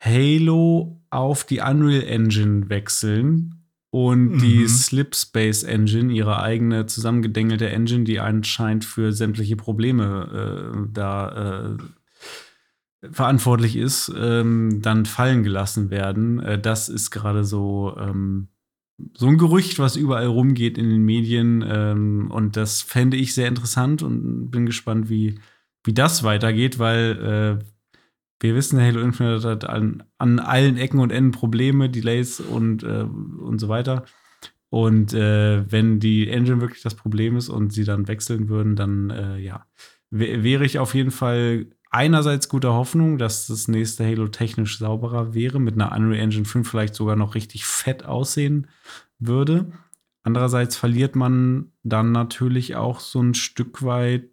Halo auf die Unreal Engine wechseln und die Mhm. Slip Space Engine, ihre eigene zusammengedengelte Engine, die anscheinend für sämtliche Probleme äh, da äh, verantwortlich ist, ähm, dann fallen gelassen werden. Äh, das ist gerade so, ähm, so ein Gerücht, was überall rumgeht in den Medien. Ähm, und das fände ich sehr interessant und bin gespannt, wie, wie das weitergeht, weil äh, wir wissen, Halo Infinite hat an, an allen Ecken und Enden Probleme, Delays und, äh, und so weiter. Und äh, wenn die Engine wirklich das Problem ist und sie dann wechseln würden, dann äh, ja, wär- wäre ich auf jeden Fall einerseits guter Hoffnung, dass das nächste Halo technisch sauberer wäre, mit einer Unreal Engine 5 vielleicht sogar noch richtig fett aussehen würde. Andererseits verliert man dann natürlich auch so ein Stück weit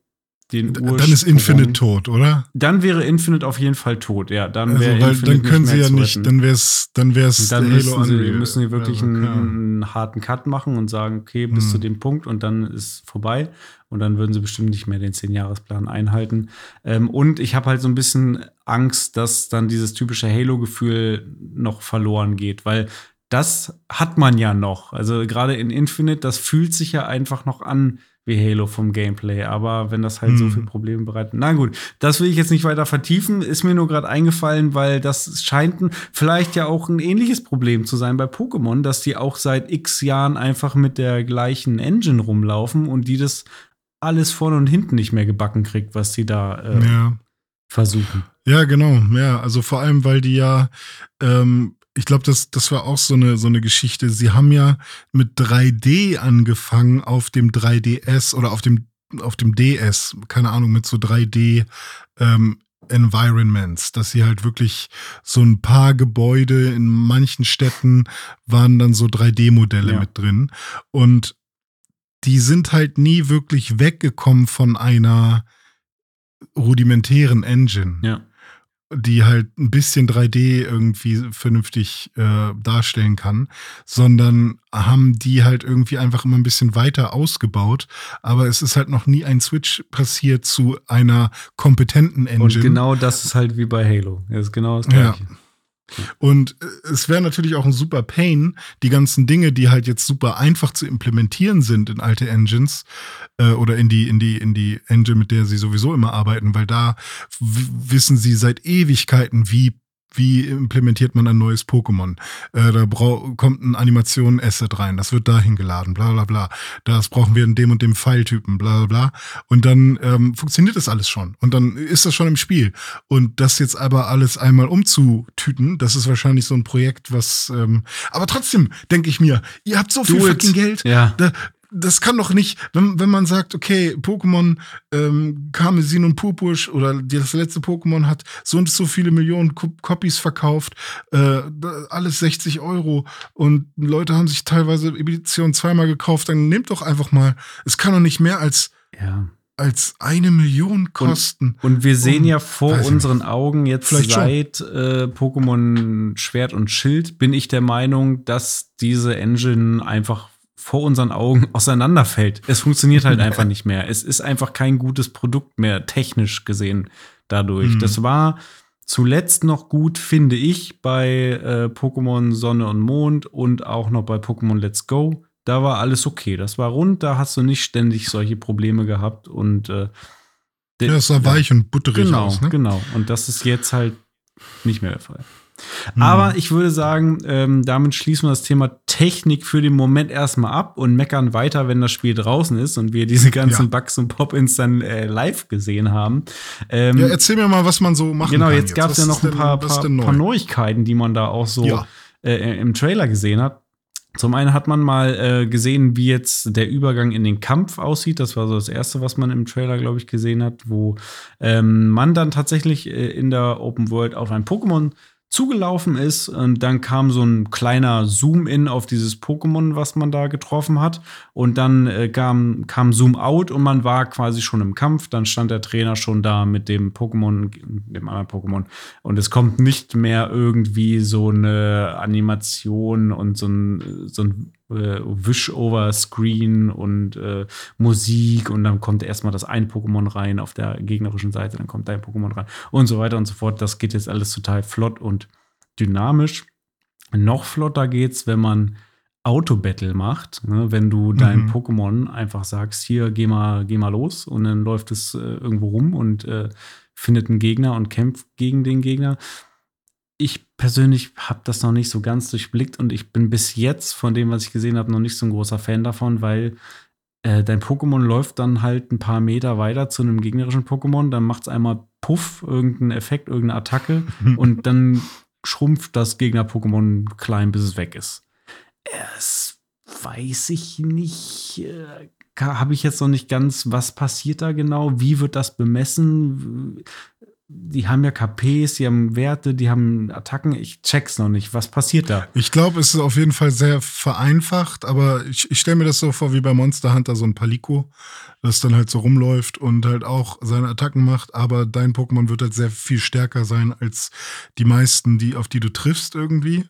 den Ursprung. Dann ist Infinite tot, oder? Dann wäre Infinite auf jeden Fall tot, ja. Dann Also, weil Infinite dann können sie ja nicht, retten. dann wäre es dann wär's dann Halo müssen sie, müssen sie wirklich Also, einen, einen harten Cut machen und sagen, okay, bis Hm. zu dem Punkt und dann ist vorbei. Und dann würden sie bestimmt nicht mehr den 10-Jahres-Plan einhalten. Ähm, und ich habe halt so ein bisschen Angst, dass dann dieses typische Halo-Gefühl noch verloren geht, weil das hat man ja noch. Also gerade in Infinite, das fühlt sich ja einfach noch an wie Halo vom Gameplay. Aber wenn das halt so Hm. viele Probleme bereitet. Na gut, das will ich jetzt nicht weiter vertiefen. Ist mir nur gerade eingefallen, weil das scheint ein, vielleicht ja auch ein ähnliches Problem zu sein bei Pokémon, dass die auch seit x Jahren einfach mit der gleichen Engine rumlaufen und die das alles vorne und hinten nicht mehr gebacken kriegt, was sie da äh, Ja. versuchen. Ja, genau. Ja, also vor allem, weil die ja, ähm, ich glaube, das, das war auch so eine, so eine Geschichte. Sie haben ja mit 3D angefangen auf dem 3DS oder auf dem, auf dem DS, keine Ahnung, mit so 3D ähm, Environments, dass sie halt wirklich so ein paar Gebäude in manchen Städten waren dann so 3D-Modelle Ja. mit drin. Und die sind halt nie wirklich weggekommen von einer rudimentären Engine Ja. Die halt ein bisschen 3D irgendwie vernünftig äh, darstellen kann, sondern haben die halt irgendwie einfach immer ein bisschen weiter ausgebaut. Aber es ist halt noch nie ein Switch passiert zu einer kompetenten Engine. Und genau das ist halt wie bei Halo. Das ist genau das Ja. Und äh, es wäre natürlich auch ein super Pain, die ganzen Dinge, die halt jetzt super einfach zu implementieren sind in alte Engines äh, oder in die, in die, in die Engine, mit der sie sowieso immer arbeiten, weil da wissen sie seit Ewigkeiten, wie wie implementiert man ein neues Pokémon? Äh, da kommt ein Animation-Asset rein, das wird dahin geladen, bla bla bla. Das brauchen wir in dem und dem Pfeiltypen, bla bla bla. Und dann ähm, funktioniert das alles schon. Und dann ist das schon im Spiel. Und das jetzt aber alles einmal umzutüten, das ist wahrscheinlich so ein Projekt, was. Ähm, aber trotzdem denke ich mir, ihr habt so viel Do it. fucking Geld. Ja. Da, das kann doch nicht, wenn, wenn man sagt, okay, Pokémon ähm, Karmesin und Purpursch oder das letzte Pokémon hat so und so viele Millionen Copies verkauft, äh, alles 60 Euro und Leute haben sich teilweise Edition zweimal gekauft, dann nehmt doch einfach mal, es kann doch nicht mehr als, ja. als eine Million kosten. Und wir sehen Um, ja vor unseren Augen jetzt Vielleicht seit äh, Pokémon Schwert und Schild, bin ich der Meinung, dass diese Engine einfach vor unseren Augen auseinanderfällt. Es funktioniert halt einfach nicht mehr. Es ist einfach kein gutes Produkt mehr, technisch gesehen dadurch. Mhm. Das war zuletzt noch gut, finde ich, bei äh, Pokémon Sonne und Mond und auch noch bei Pokémon Let's Go. Da war alles okay. Das war rund, da hast du nicht ständig solche Probleme gehabt und äh, ja, es sah weich und butterig Genau, aus, ne? genau. Und das ist jetzt halt nicht mehr der Fall. Mhm. Aber ich würde sagen, ähm, damit schließen wir das Thema Technik für den Moment erstmal ab und meckern weiter, wenn das Spiel draußen ist und wir diese ganzen Ja. Bugs und Pop-Ins dann äh, live gesehen haben. Ähm, Ja, erzähl mir mal, was man so machen genau, kann. jetzt gab es ja noch ein denn- paar, ist paar, denn neu? paar Neuigkeiten, die man da auch so Ja. äh, im Trailer gesehen hat. Zum einen hat man mal äh, gesehen, wie jetzt der Übergang in den Kampf aussieht. Das war so das Erste, was man im Trailer, glaube ich, gesehen hat, wo ähm, man dann tatsächlich äh, in der Open World auf ein Pokémon zugelaufen ist und dann kam so ein kleiner Zoom-In auf dieses Pokémon, was man da getroffen hat. Und dann äh, kam, kam Zoom-Out und man war quasi schon im Kampf, dann stand der Trainer schon da mit dem Pokémon, dem anderen Pokémon. Und es kommt nicht mehr irgendwie so eine Animation und so ein, so ein äh, Wish-Over-Screen und äh, Musik und dann kommt erstmal das eine Pokémon rein auf der gegnerischen Seite, dann kommt dein Pokémon rein und so weiter und so fort. Das geht jetzt alles total flott und dynamisch. Noch flotter geht's, wenn man Auto-Battle macht, ne? wenn du dein Mhm. Pokémon einfach sagst, hier, geh mal, geh mal los und dann läuft es äh, irgendwo rum und äh, findet einen Gegner und kämpft gegen den Gegner. Ich persönlich habe das noch nicht so ganz durchblickt und ich bin bis jetzt von dem, was ich gesehen habe, noch nicht so ein großer Fan davon, weil äh, dein Pokémon läuft dann halt ein paar Meter weiter zu einem gegnerischen Pokémon, dann macht es einmal Puff, irgendeinen Effekt, irgendeine Attacke *laughs* und dann schrumpft das Gegner-Pokémon klein, bis es weg ist. Es weiß ich nicht. äh, Habe ich jetzt noch nicht ganz, was passiert da genau? Wie wird das bemessen? Die haben ja KPs, die haben Werte, die haben Attacken. Ich check's noch nicht. Was passiert da? Ich glaube, es ist auf jeden Fall sehr vereinfacht, aber ich, ich stelle mir das so vor wie bei Monster Hunter, so ein Palico, das dann halt so rumläuft und halt auch seine Attacken macht, aber dein Pokémon wird halt sehr viel stärker sein als die meisten, die, auf die du triffst irgendwie.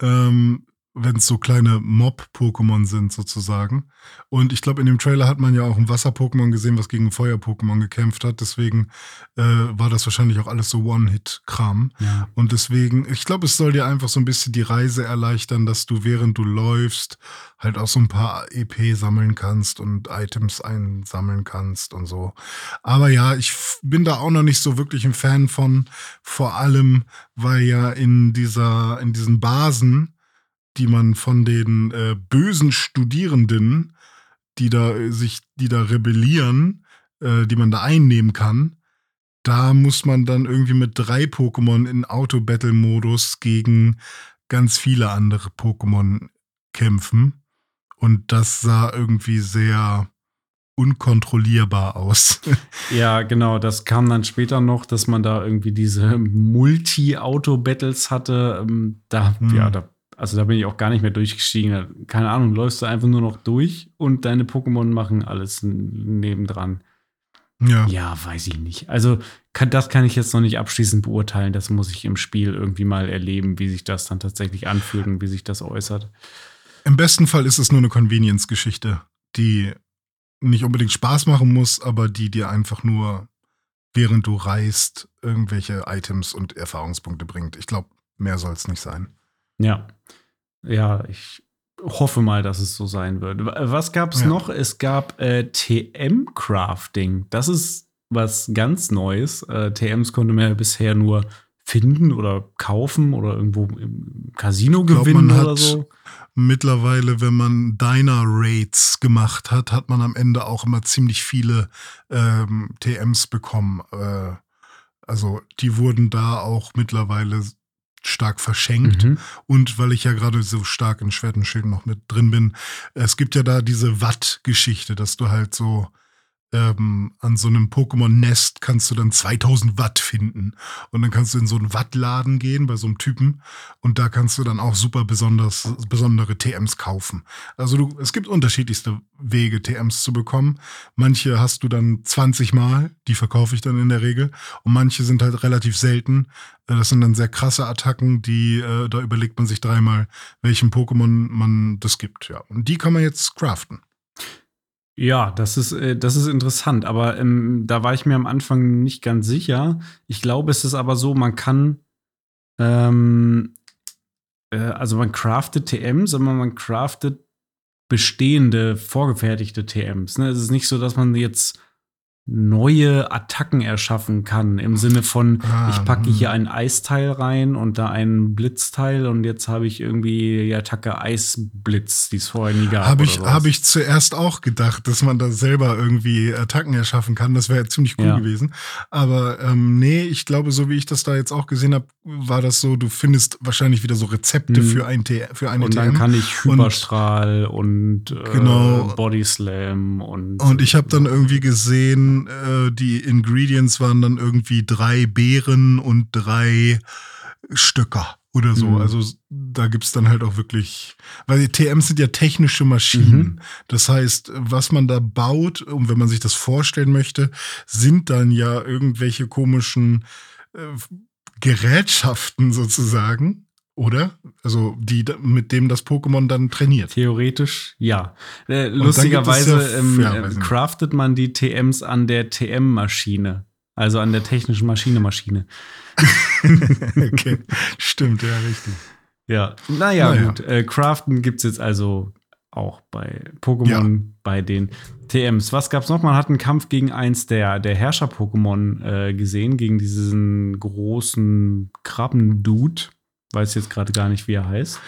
Ähm, wenn es so kleine Mob-Pokémon sind, sozusagen. Und ich glaube, in dem Trailer hat man ja auch ein Wasser-Pokémon gesehen, was gegen ein Feuer-Pokémon gekämpft hat. Deswegen äh, war das wahrscheinlich auch alles so One-Hit-Kram. Ja. Und deswegen, ich glaube, es soll dir einfach so ein bisschen die Reise erleichtern, dass du während du läufst halt auch so ein paar EP sammeln kannst und Items einsammeln kannst und so. Aber ja, ich bin da auch noch nicht so wirklich ein Fan von, vor allem, weil ja in dieser, in diesen Basen, die man von den äh, bösen Studierenden, die da äh, sich, die da rebellieren, äh, die man da einnehmen kann, da muss man dann irgendwie mit drei Pokémon in Auto-Battle-Modus gegen ganz viele andere Pokémon kämpfen. Und das sah irgendwie sehr unkontrollierbar aus. *laughs* Ja, genau. Das kam dann später noch, dass man da irgendwie diese *laughs* Multi-Auto-Battles hatte. Ähm, Da, Hm. ja, da, also da bin ich auch gar nicht mehr durchgestiegen. Keine Ahnung, läufst du einfach nur noch durch und deine Pokémon machen alles nebendran. ja. Ja, weiß ich nicht. Also kann, das kann ich jetzt noch nicht abschließend beurteilen. Das muss ich im Spiel irgendwie mal erleben, wie sich das dann tatsächlich anfühlt und wie sich das äußert. Im besten Fall ist es nur eine Convenience-Geschichte, die nicht unbedingt Spaß machen muss, aber die dir einfach nur, während du reist, irgendwelche Items und Erfahrungspunkte bringt. Ich glaube, mehr soll es nicht sein. Ja. Ja, ich hoffe mal, dass es so sein wird. W- Was gab es Ja. noch? Es gab äh, TM-Crafting. Das ist was ganz Neues. Äh, TMs konnte man ja bisher nur finden oder kaufen oder irgendwo im Casino glaub, gewinnen oder so. Mittlerweile, wenn man Diner-Raids gemacht hat, hat man am Ende auch immer ziemlich viele ähm, TMs bekommen. Äh, also die wurden da auch mittlerweile stark verschenkt. Mhm. Und weil ich ja gerade so stark in Schwert und Schild noch mit drin bin, es gibt ja da diese Watt-Geschichte, dass du halt so ähm, an so einem Pokémon-Nest kannst du dann 2000 Watt finden. Und dann kannst du in so einen Wattladen gehen bei so einem Typen und da kannst du dann auch super besonders, besondere TMs kaufen. Also du, es gibt unterschiedlichste Wege, TMs zu bekommen. Manche hast du dann 20 Mal, die verkaufe ich dann in der Regel. Und manche sind halt relativ selten. Äh, Das sind dann sehr krasse Attacken, die, äh, da überlegt man sich dreimal, welchem Pokémon man das gibt. Ja. Und die kann man jetzt craften. Ja, das ist, äh, das ist interessant, aber ähm, da war ich mir am Anfang nicht ganz sicher. Ich glaube, es ist aber so, man kann, ähm, äh, also man craftet TMs, aber man craftet bestehende, vorgefertigte TMs. Ne? Es ist nicht so, dass man jetzt neue Attacken erschaffen kann, im Sinne von, Ah, ich packe hm. hier ein Eisteil rein und da ein Blitzteil und jetzt habe ich irgendwie die Attacke Eisblitz, die es vorher nie gab. Habe ich, hab ich zuerst auch gedacht, dass man da selber irgendwie Attacken erschaffen kann. Das wäre ziemlich cool Ja. gewesen. Aber ähm, nee, ich glaube, so wie ich das da jetzt auch gesehen habe, war das so, du findest wahrscheinlich wieder so Rezepte Mhm. für, ein T für eine Und dann TM. kann ich Hyperstrahl und, äh, Genau. Body Slam und. Und ich habe dann irgendwie gesehen, äh, die Ingredients waren dann irgendwie drei Beeren und drei Stöcker oder so. Mhm. Also da gibt's dann halt auch wirklich, weil die TMs sind ja technische Maschinen. Mhm. Das heißt, was man da baut, und wenn man sich das vorstellen möchte, sind dann ja irgendwelche komischen äh, Gerätschaften sozusagen. Oder? Also die, mit dem das Pokémon dann trainiert. Theoretisch, ja. Äh, lustigerweise es ja- ähm, ja, äh, craftet man die TMs an der TM-Maschine. Also an der technischen Maschine-Maschine. *laughs* okay, stimmt, ja, richtig. Ja, naja, Naja. gut. Äh, Craften gibt es jetzt also auch bei Pokémon, bei den TMs. Was gab's noch? Man hat einen Kampf gegen eins der, der Herrscher-Pokémon äh, gesehen, gegen diesen großen Krabben-Dude. Weiß jetzt gerade gar nicht, wie er heißt.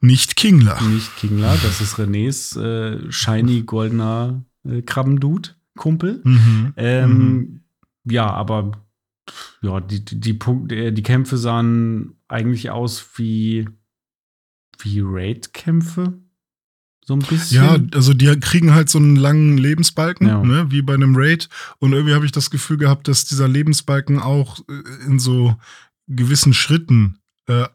Nicht Kingler. Nicht Kingler, das ist Renés äh, shiny goldener äh, Krabbendude, Kumpel. Mhm. Ähm, Ja, aber ja, die, die, äh, die Kämpfe sahen eigentlich aus wie, wie Raid-Kämpfe. So ein bisschen. Ja, also die kriegen halt so einen langen Lebensbalken, Ja. ne, wie bei einem Raid. Und irgendwie habe ich das Gefühl gehabt, dass dieser Lebensbalken auch äh, in so gewissen Schritten, äh,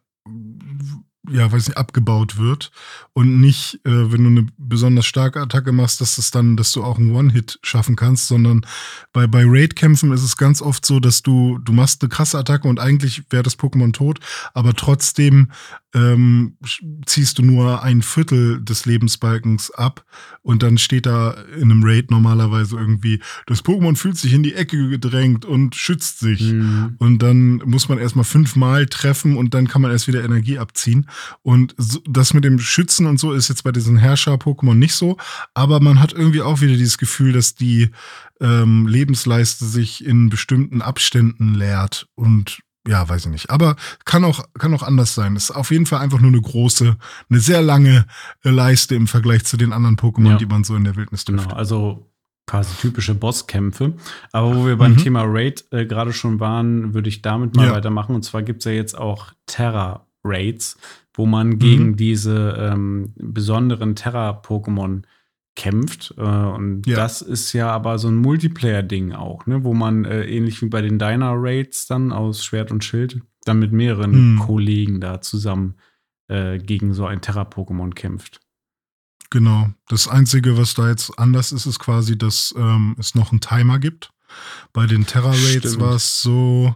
ja, weiß nicht, abgebaut wird. Und nicht, äh, wenn du eine besonders starke Attacke machst, dass das dann, dass du auch einen One-Hit schaffen kannst, sondern bei, bei Raid-Kämpfen ist es ganz oft so, dass du, du machst eine krasse Attacke und eigentlich wäre das Pokémon tot, aber trotzdem ähm, ziehst du nur ein Viertel des Lebensbalkens ab und dann steht da in einem Raid normalerweise irgendwie, das Pokémon fühlt sich in die Ecke gedrängt und schützt sich. Mhm. Und dann muss man erstmal fünfmal treffen und dann kann man erst wieder Energie abziehen. Und so, das mit dem Schützen und so ist jetzt bei diesen Herrscher-Pokémon nicht so. Aber man hat irgendwie auch wieder dieses Gefühl, dass die ähm, Lebensleiste sich in bestimmten Abständen leert. Und ja, weiß ich nicht. Aber kann auch, kann auch anders sein. Es ist auf jeden Fall einfach nur eine große, eine sehr lange äh, Leiste im Vergleich zu den anderen Pokémon, Ja. die man so in der Wildnis trifft. Genau, also quasi typische Bosskämpfe. Aber wo wir beim Mhm. Thema Raid äh, gerade schon waren, würde ich damit mal Ja. weitermachen. Und zwar gibt es ja jetzt auch Terra-Raids, wo Mhm. man gegen diese ähm, besonderen Terra-Pokémon kämpft. Äh, und Ja. das ist ja aber so ein Multiplayer-Ding auch, ne? wo man äh, ähnlich wie bei den Diner-Raids dann aus Schwert und Schild dann mit mehreren Mhm. Kollegen da zusammen äh, gegen so ein Terra-Pokémon kämpft. Genau. Das Einzige, was da jetzt anders ist, ist quasi, dass ähm, es noch einen Timer gibt. Bei den Terra Raids war es so,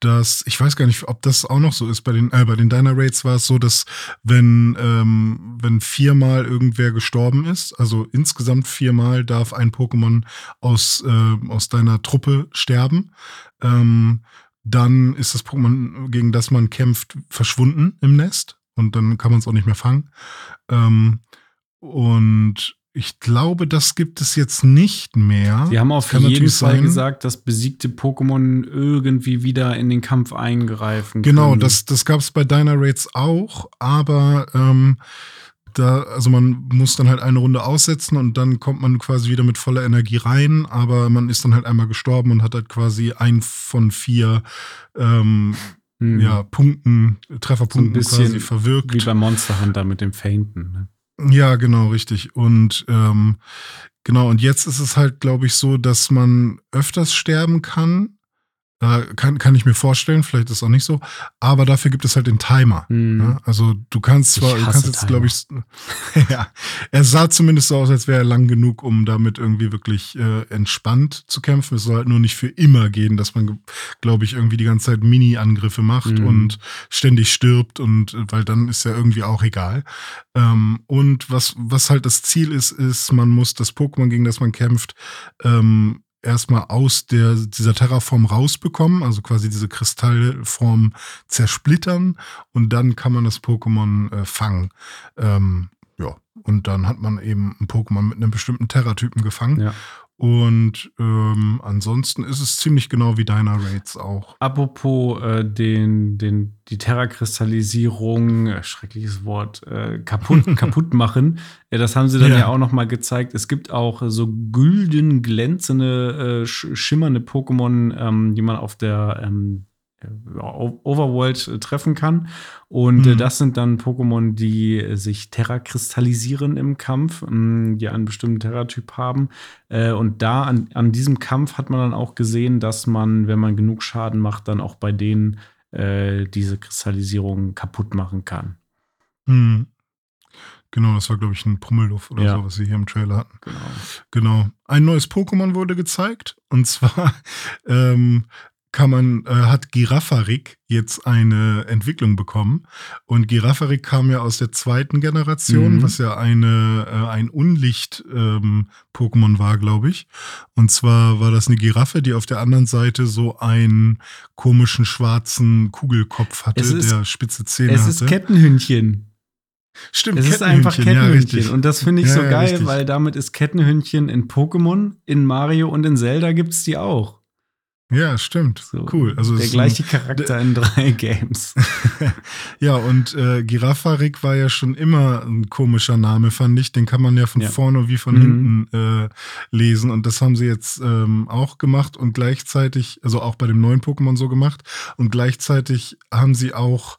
dass, ich weiß gar nicht, ob das auch noch so ist, bei den, äh, bei den Diner Raids war es so, dass wenn, ähm, wenn viermal irgendwer gestorben ist, also insgesamt viermal darf ein Pokémon aus, äh, aus deiner Truppe sterben, ähm, dann ist das Pokémon, gegen das man kämpft, verschwunden im Nest und dann kann man es auch nicht mehr fangen. Ähm, und ich glaube, das gibt es jetzt nicht mehr. Sie haben auf jeden Fall sein. gesagt, dass besiegte Pokémon irgendwie wieder in den Kampf eingreifen Genau, können. das, das gab es bei Diner Raids auch, aber ähm, da, also man muss dann halt eine Runde aussetzen und dann kommt man quasi wieder mit voller Energie rein, aber man ist dann halt einmal gestorben und hat halt quasi ein von vier ähm, Hm. ja, Punkten, Trefferpunkten bisschen quasi verwirkt. Wie beim Monster Hunter mit dem Fainten. Ne? Ja, genau, richtig. Und ähm, genau, und jetzt ist es halt, glaube ich, so, dass man öfters sterben kann. Äh, kann, kann ich mir vorstellen, vielleicht ist es auch nicht so. Aber dafür gibt es halt den Timer. Hm. Ne? Also du kannst zwar, du kannst jetzt, glaube ich, *laughs* ja, er sah zumindest so aus, als wäre er lang genug, um damit irgendwie wirklich äh, entspannt zu kämpfen. Es soll halt nur nicht für immer gehen, dass man, glaube ich, irgendwie die ganze Zeit Mini-Angriffe macht Mhm. und ständig stirbt und weil dann ist ja irgendwie auch egal. Ähm, und was, was halt das Ziel ist, ist, man muss das Pokémon, gegen das man kämpft, ähm, erstmal aus der, dieser Terraform rausbekommen, also quasi diese Kristallform zersplittern und dann kann man das Pokémon äh, fangen. Ähm, ja, und dann hat man eben ein Pokémon mit einem bestimmten Terratypen gefangen. Ja. Und ähm, ansonsten ist es ziemlich genau wie Diner Raids auch. Apropos äh, den, den, die Terra-Kristallisierung, äh, schreckliches Wort, äh, kaputt, *laughs* kaputt machen. Äh, das haben sie dann ja, Ja. auch noch mal gezeigt. Es gibt auch so gülden, glänzende, äh, sch schimmernde Pokémon, ähm, die man auf der ähm, äh, Overworld äh, treffen kann. Und äh, Mhm. das sind dann Pokémon, die äh, sich terrakristallisieren im Kampf, mh, die einen bestimmten Terratyp haben. Äh, und da an, an diesem Kampf hat man dann auch gesehen, dass man, wenn man genug Schaden macht, dann auch bei denen äh, diese Kristallisierung kaputt machen kann. Hm. Genau, das war, glaube ich, ein Pummelluft oder Ja. so, was sie hier im Trailer hatten. Genau. Genau. Ein neues Pokémon wurde gezeigt. Und zwar *laughs* ähm, kann man, äh, hat Giraffarik jetzt eine Entwicklung bekommen. Und Giraffarik kam ja aus der zweiten Generation, Mhm. was ja eine, äh, ein Unlicht-Pokémon war, glaube ich. Und zwar war das eine Giraffe, die auf der anderen Seite so einen komischen schwarzen Kugelkopf hatte, Es ist- der spitze Zähne Es hatte. ist Kettenhündchen. Stimmt, Es ist einfach Kettenhündchen. Ja, und das finde ich Ja, so ja, geil, richtig. weil damit ist Kettenhündchen in Pokémon, in Mario und in Zelda gibt es die auch. Ja, stimmt. So, cool. Also der gleiche Charakter in drei *laughs* Games. *laughs* Ja, und äh, Giraffarik war ja schon immer ein komischer Name, fand ich. Den kann man ja von Ja. vorne wie von Mhm. hinten äh, lesen. Und das haben sie jetzt ähm, auch gemacht und gleichzeitig, also auch bei dem neuen Pokémon so gemacht. Und gleichzeitig haben sie auch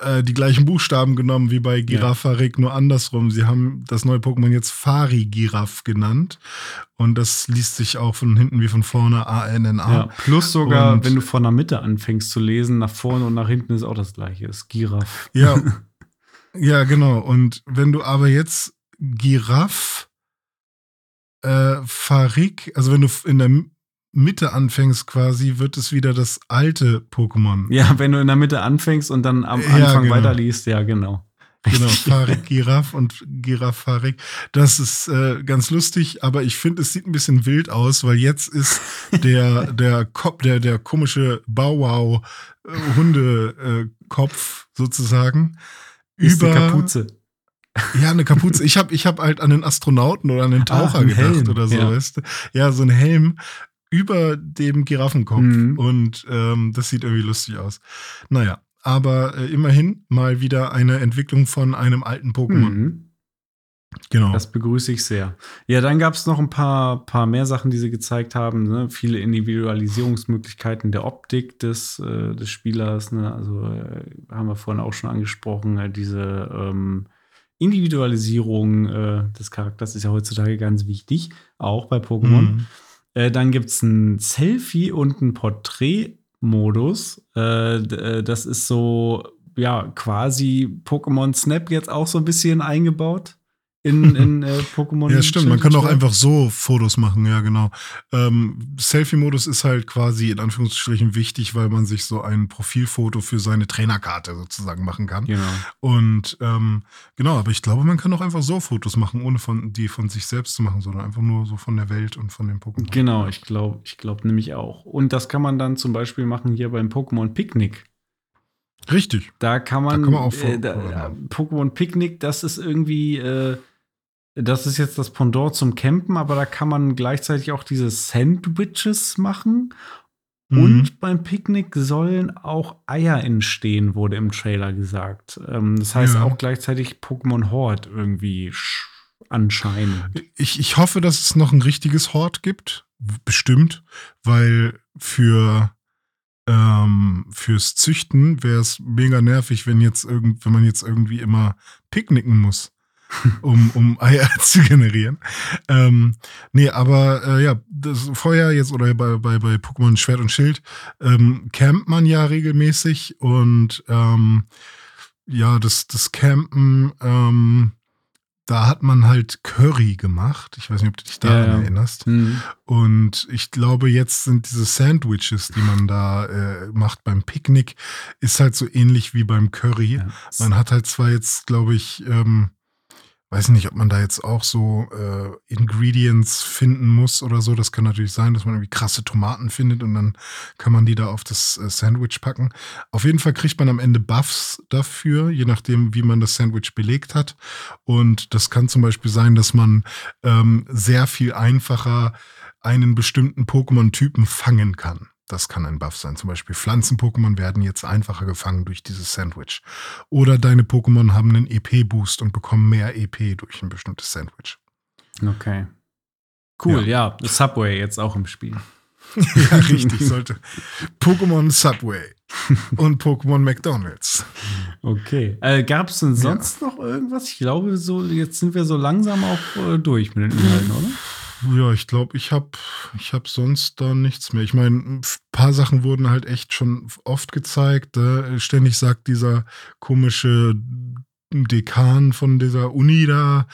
äh, die gleichen Buchstaben genommen wie bei Giraffarik, nur andersrum. Sie haben das neue Pokémon jetzt Fari-Giraffe genannt. Und das liest sich auch von hinten wie von vorne A-N-N-A. Ja, plus sogar, Und- wenn du von der Mitte anfängst zu lesen, nach vorne und nach hinten ist auch das gleiche. Ist Giraffe. Ja, *laughs* ja, genau. Und wenn du aber jetzt Giraffe, äh, Farik, also wenn du in der Mitte anfängst quasi, wird es wieder das alte Pokémon. Ja, wenn du in der Mitte anfängst und dann am Ja, Anfang genau. weiterliest, ja, genau. Genau, Farik, *laughs* Giraffe und Giraffe, Farik. Das ist äh, ganz lustig, aber ich finde, es sieht ein bisschen wild aus, weil jetzt ist *laughs* der, der Kopf, der, der komische Bauwau äh, sozusagen Ist über Kapuze. Ja, eine Kapuze. Ich habe ich hab halt an den Astronauten oder an den Taucher Ah, gedacht Helm, oder so, ja. weißt du? Ja, so ein Helm über dem Giraffenkopf. Mhm. Und ähm, das sieht irgendwie lustig aus. Naja, aber äh, immerhin mal wieder eine Entwicklung von einem alten Pokémon. Mhm. Genau. Das begrüße ich sehr. Ja, dann gab es noch ein paar, paar mehr Sachen, die sie gezeigt haben. Ne? Viele Individualisierungsmöglichkeiten der Optik des, äh, des Spielers. Ne? Also äh, haben wir vorhin auch schon angesprochen. Äh, diese ähm, Individualisierung äh, des Charakters ist ja heutzutage ganz wichtig, auch bei Pokémon. Mhm. Äh, dann gibt es ein Selfie und ein Porträtmodus. Äh, äh, das ist so, ja, quasi Pokémon Snap jetzt auch so ein bisschen eingebaut in, in äh, Pokémon. Ja, stimmt. Man kann auch einfach so Fotos machen, ja, genau. Ähm, Selfie-Modus ist halt quasi in Anführungsstrichen wichtig, weil man sich so ein Profilfoto für seine Trainerkarte sozusagen machen kann. Genau. Und ähm, genau, aber ich glaube, man kann auch einfach so Fotos machen, ohne von, die von sich selbst zu machen, sondern einfach nur so von der Welt und von dem Pokémon. Genau, ich glaube ich glaub nämlich auch. Und das kann man dann zum Beispiel machen hier beim Pokémon Picknick. Richtig. Da kann man, Da kann man auch äh. Pokémon Picknick, das ist irgendwie, äh, das ist jetzt das Pendant zum Campen, aber da kann man gleichzeitig auch diese Sandwiches machen. Mhm. Und beim Picknick sollen auch Eier entstehen, wurde im Trailer gesagt. Ähm, das heißt Ja. auch gleichzeitig Pokémon Horde irgendwie sch- anscheinend. Ich, ich hoffe, dass es noch ein richtiges Hort gibt. Bestimmt, weil für ähm, fürs Züchten wäre es mega nervig, wenn jetzt irgend, wenn man jetzt irgendwie immer picknicken muss, *laughs* um, um Eier *laughs* zu generieren. Ähm, nee, aber äh, ja, das vorher jetzt oder bei, bei, bei Pokémon Schwert und Schild ähm, campt man ja regelmäßig und ähm, ja, das, das Campen, ähm, da hat man halt Curry gemacht. Ich weiß nicht, ob du dich daran Ja, ja. erinnerst. Hm. Und ich glaube, jetzt sind diese Sandwiches, die man da äh, macht beim Picknick, ist halt so ähnlich wie beim Curry. Ja. Man hat halt zwar jetzt, glaube ich, ähm, weiß nicht, ob man da jetzt auch so äh, Ingredients finden muss oder so. Das kann natürlich sein, dass man irgendwie krasse Tomaten findet und dann kann man die da auf das äh, Sandwich packen. Auf jeden Fall kriegt man am Ende Buffs dafür, je nachdem, wie man das Sandwich belegt hat. Und das kann zum Beispiel sein, dass man ähm, sehr viel einfacher einen bestimmten Pokémon-Typen fangen kann. Das kann ein Buff sein. Zum Beispiel Pflanzen-Pokémon werden jetzt einfacher gefangen durch dieses Sandwich. Oder deine Pokémon haben einen EP-Boost und bekommen mehr EP durch ein bestimmtes Sandwich. Okay. Cool, ja. Subway jetzt auch im Spiel. *laughs* ja, richtig, sollte. Pokémon Subway und Pokémon McDonalds. Okay. Äh, Gab es denn sonst noch irgendwas? Ich glaube, so jetzt sind wir so langsam auch äh, durch mit den Inhalten, oder? Ja, ich glaube, ich habe ich hab sonst da nichts mehr. Ich meine, ein paar Sachen wurden halt echt schon oft gezeigt. Äh, ständig sagt dieser komische Dekan von dieser Uni da,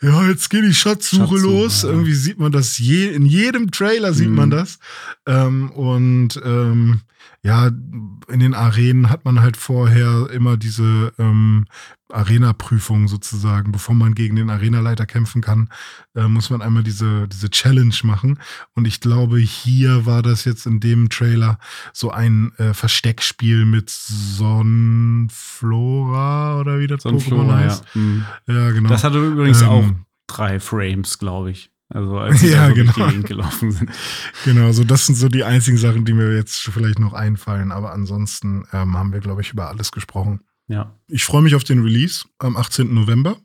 ja, jetzt geht die Schatzsuche Schatzsuche, los. ja. Irgendwie sieht man das je, in jedem Trailer sieht Mhm. man das. Ähm, und ähm, ja, in den Arenen hat man halt vorher immer diese ähm, Arena-Prüfung sozusagen. Bevor man gegen den Arenaleiter kämpfen kann, äh, muss man einmal diese, diese Challenge machen. Und ich glaube, hier war das jetzt in dem Trailer so ein äh, Versteckspiel mit Sonnenflora oder wie das Pokémon Sonnenflora, ja. heißt. Mhm. Ja, genau. Das hatte übrigens Ähm, auch drei Frames, glaube ich. Also als *laughs* sie Ja, so durch genau. die Gegend gelaufen sind. *laughs* Genau, so das sind so die einzigen Sachen, die mir jetzt vielleicht noch einfallen. Aber ansonsten ähm, haben wir, glaube ich, über alles gesprochen. Ja. Ich freue mich auf den Release am 18. November.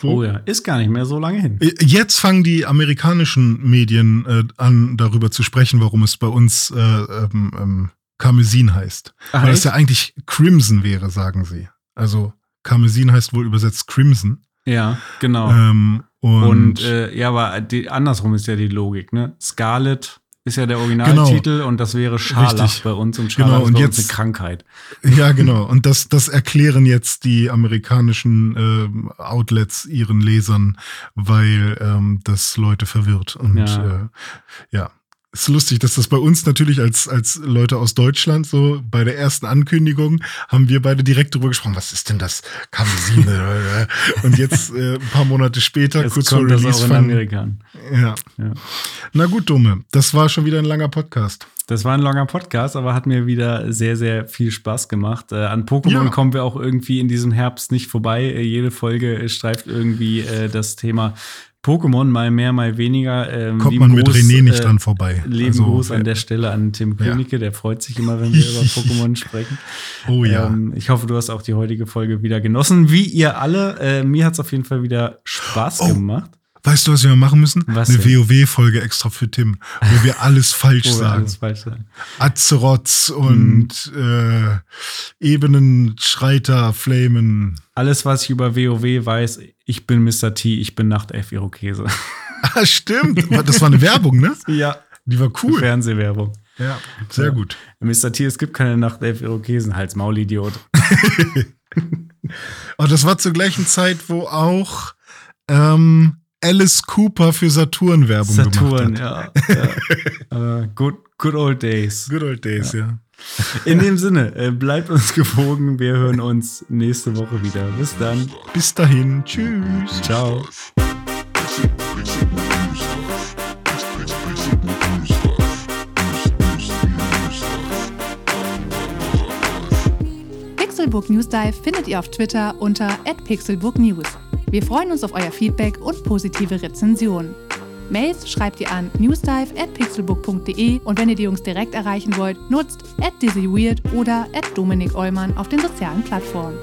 So. Oh ja, ist gar nicht mehr so lange hin. Jetzt fangen die amerikanischen Medien äh, an, darüber zu sprechen, warum es bei uns äh, ähm, ähm, Karmesin heißt. Ach, Weil es ja eigentlich Crimson wäre, sagen sie. Also Karmesin heißt wohl übersetzt Crimson. Ja, genau. Ähm, und und äh, ja, aber die, andersrum ist ja die Logik, ne? Scarlet ist ja der Originaltitel und das wäre Scharlach Genau. Richtig. bei uns und Scharlach Genau, und jetzt- eine Krankheit. Ja, genau. Und das, das erklären jetzt die amerikanischen ähm, Outlets ihren Lesern, weil ähm, das Leute verwirrt. Und ja. Äh, ja. Ist lustig, dass das bei uns natürlich als, als Leute aus Deutschland so bei der ersten Ankündigung haben wir beide direkt drüber gesprochen. Was ist denn das? Kamsine? *laughs* Und jetzt äh, ein paar Monate später, Jetzt kurz vor kommt das Release auch in von. Amerika. Ja. Ja. Na gut, Dumme. Das war schon wieder ein langer Podcast. Das war ein langer Podcast, aber hat mir wieder sehr, sehr viel Spaß gemacht. Äh, an Pokémon Ja. kommen wir auch irgendwie in diesem Herbst nicht vorbei. Äh, jede Folge äh, streift irgendwie äh, das Thema Pokémon, mal mehr, mal weniger. Ähm, Kommt man mit René nicht äh, dran vorbei. Lieben Also, Gruß an äh, der Stelle an Tim Ja. Königke, der freut sich immer, wenn wir über *laughs* Pokémon sprechen. Oh ja. Ähm, ich hoffe, du hast auch die heutige Folge wieder genossen. Wie ihr alle. Äh, mir hat es auf jeden Fall wieder Spaß Oh. gemacht. Weißt du, was wir machen müssen? Was Eine? WoW-Folge extra für Tim, wo wir alles *laughs* falsch Wo wir sagen. alles falsch sagen. Azeroths und äh, Ebenen, Schreiter, Flamen. Alles, was ich über WoW weiß, ich bin Mr. T, ich bin Nachtelf Irokese. *laughs* Ah, stimmt. Das war eine Werbung, ne? *laughs* ja, Die war cool. Fernsehwerbung. Ja, sehr Ja. gut. Mr. T, es gibt keine Nachtelf Irokesen, Hals Maulidiot. Aber das war zur gleichen Zeit, wo auch ähm, Alice Cooper für Saturn Werbung Saturn, gemacht hat. ja. ja. *laughs* äh, good, good old days. Good old days, ja. In dem Sinne, äh, bleibt uns gewogen. Wir hören uns nächste Woche wieder. Bis dann. Bis dahin. Tschüss. Ciao. Pixelbook News Dive findet ihr auf Twitter unter @pixelbooknews. Wir freuen uns auf euer Feedback und positive Rezensionen. Mails schreibt ihr an newsdive.pixelbook.de und wenn ihr die Jungs direkt erreichen wollt, nutzt at dizzyweird oder at Dominik Eumann auf den sozialen Plattformen.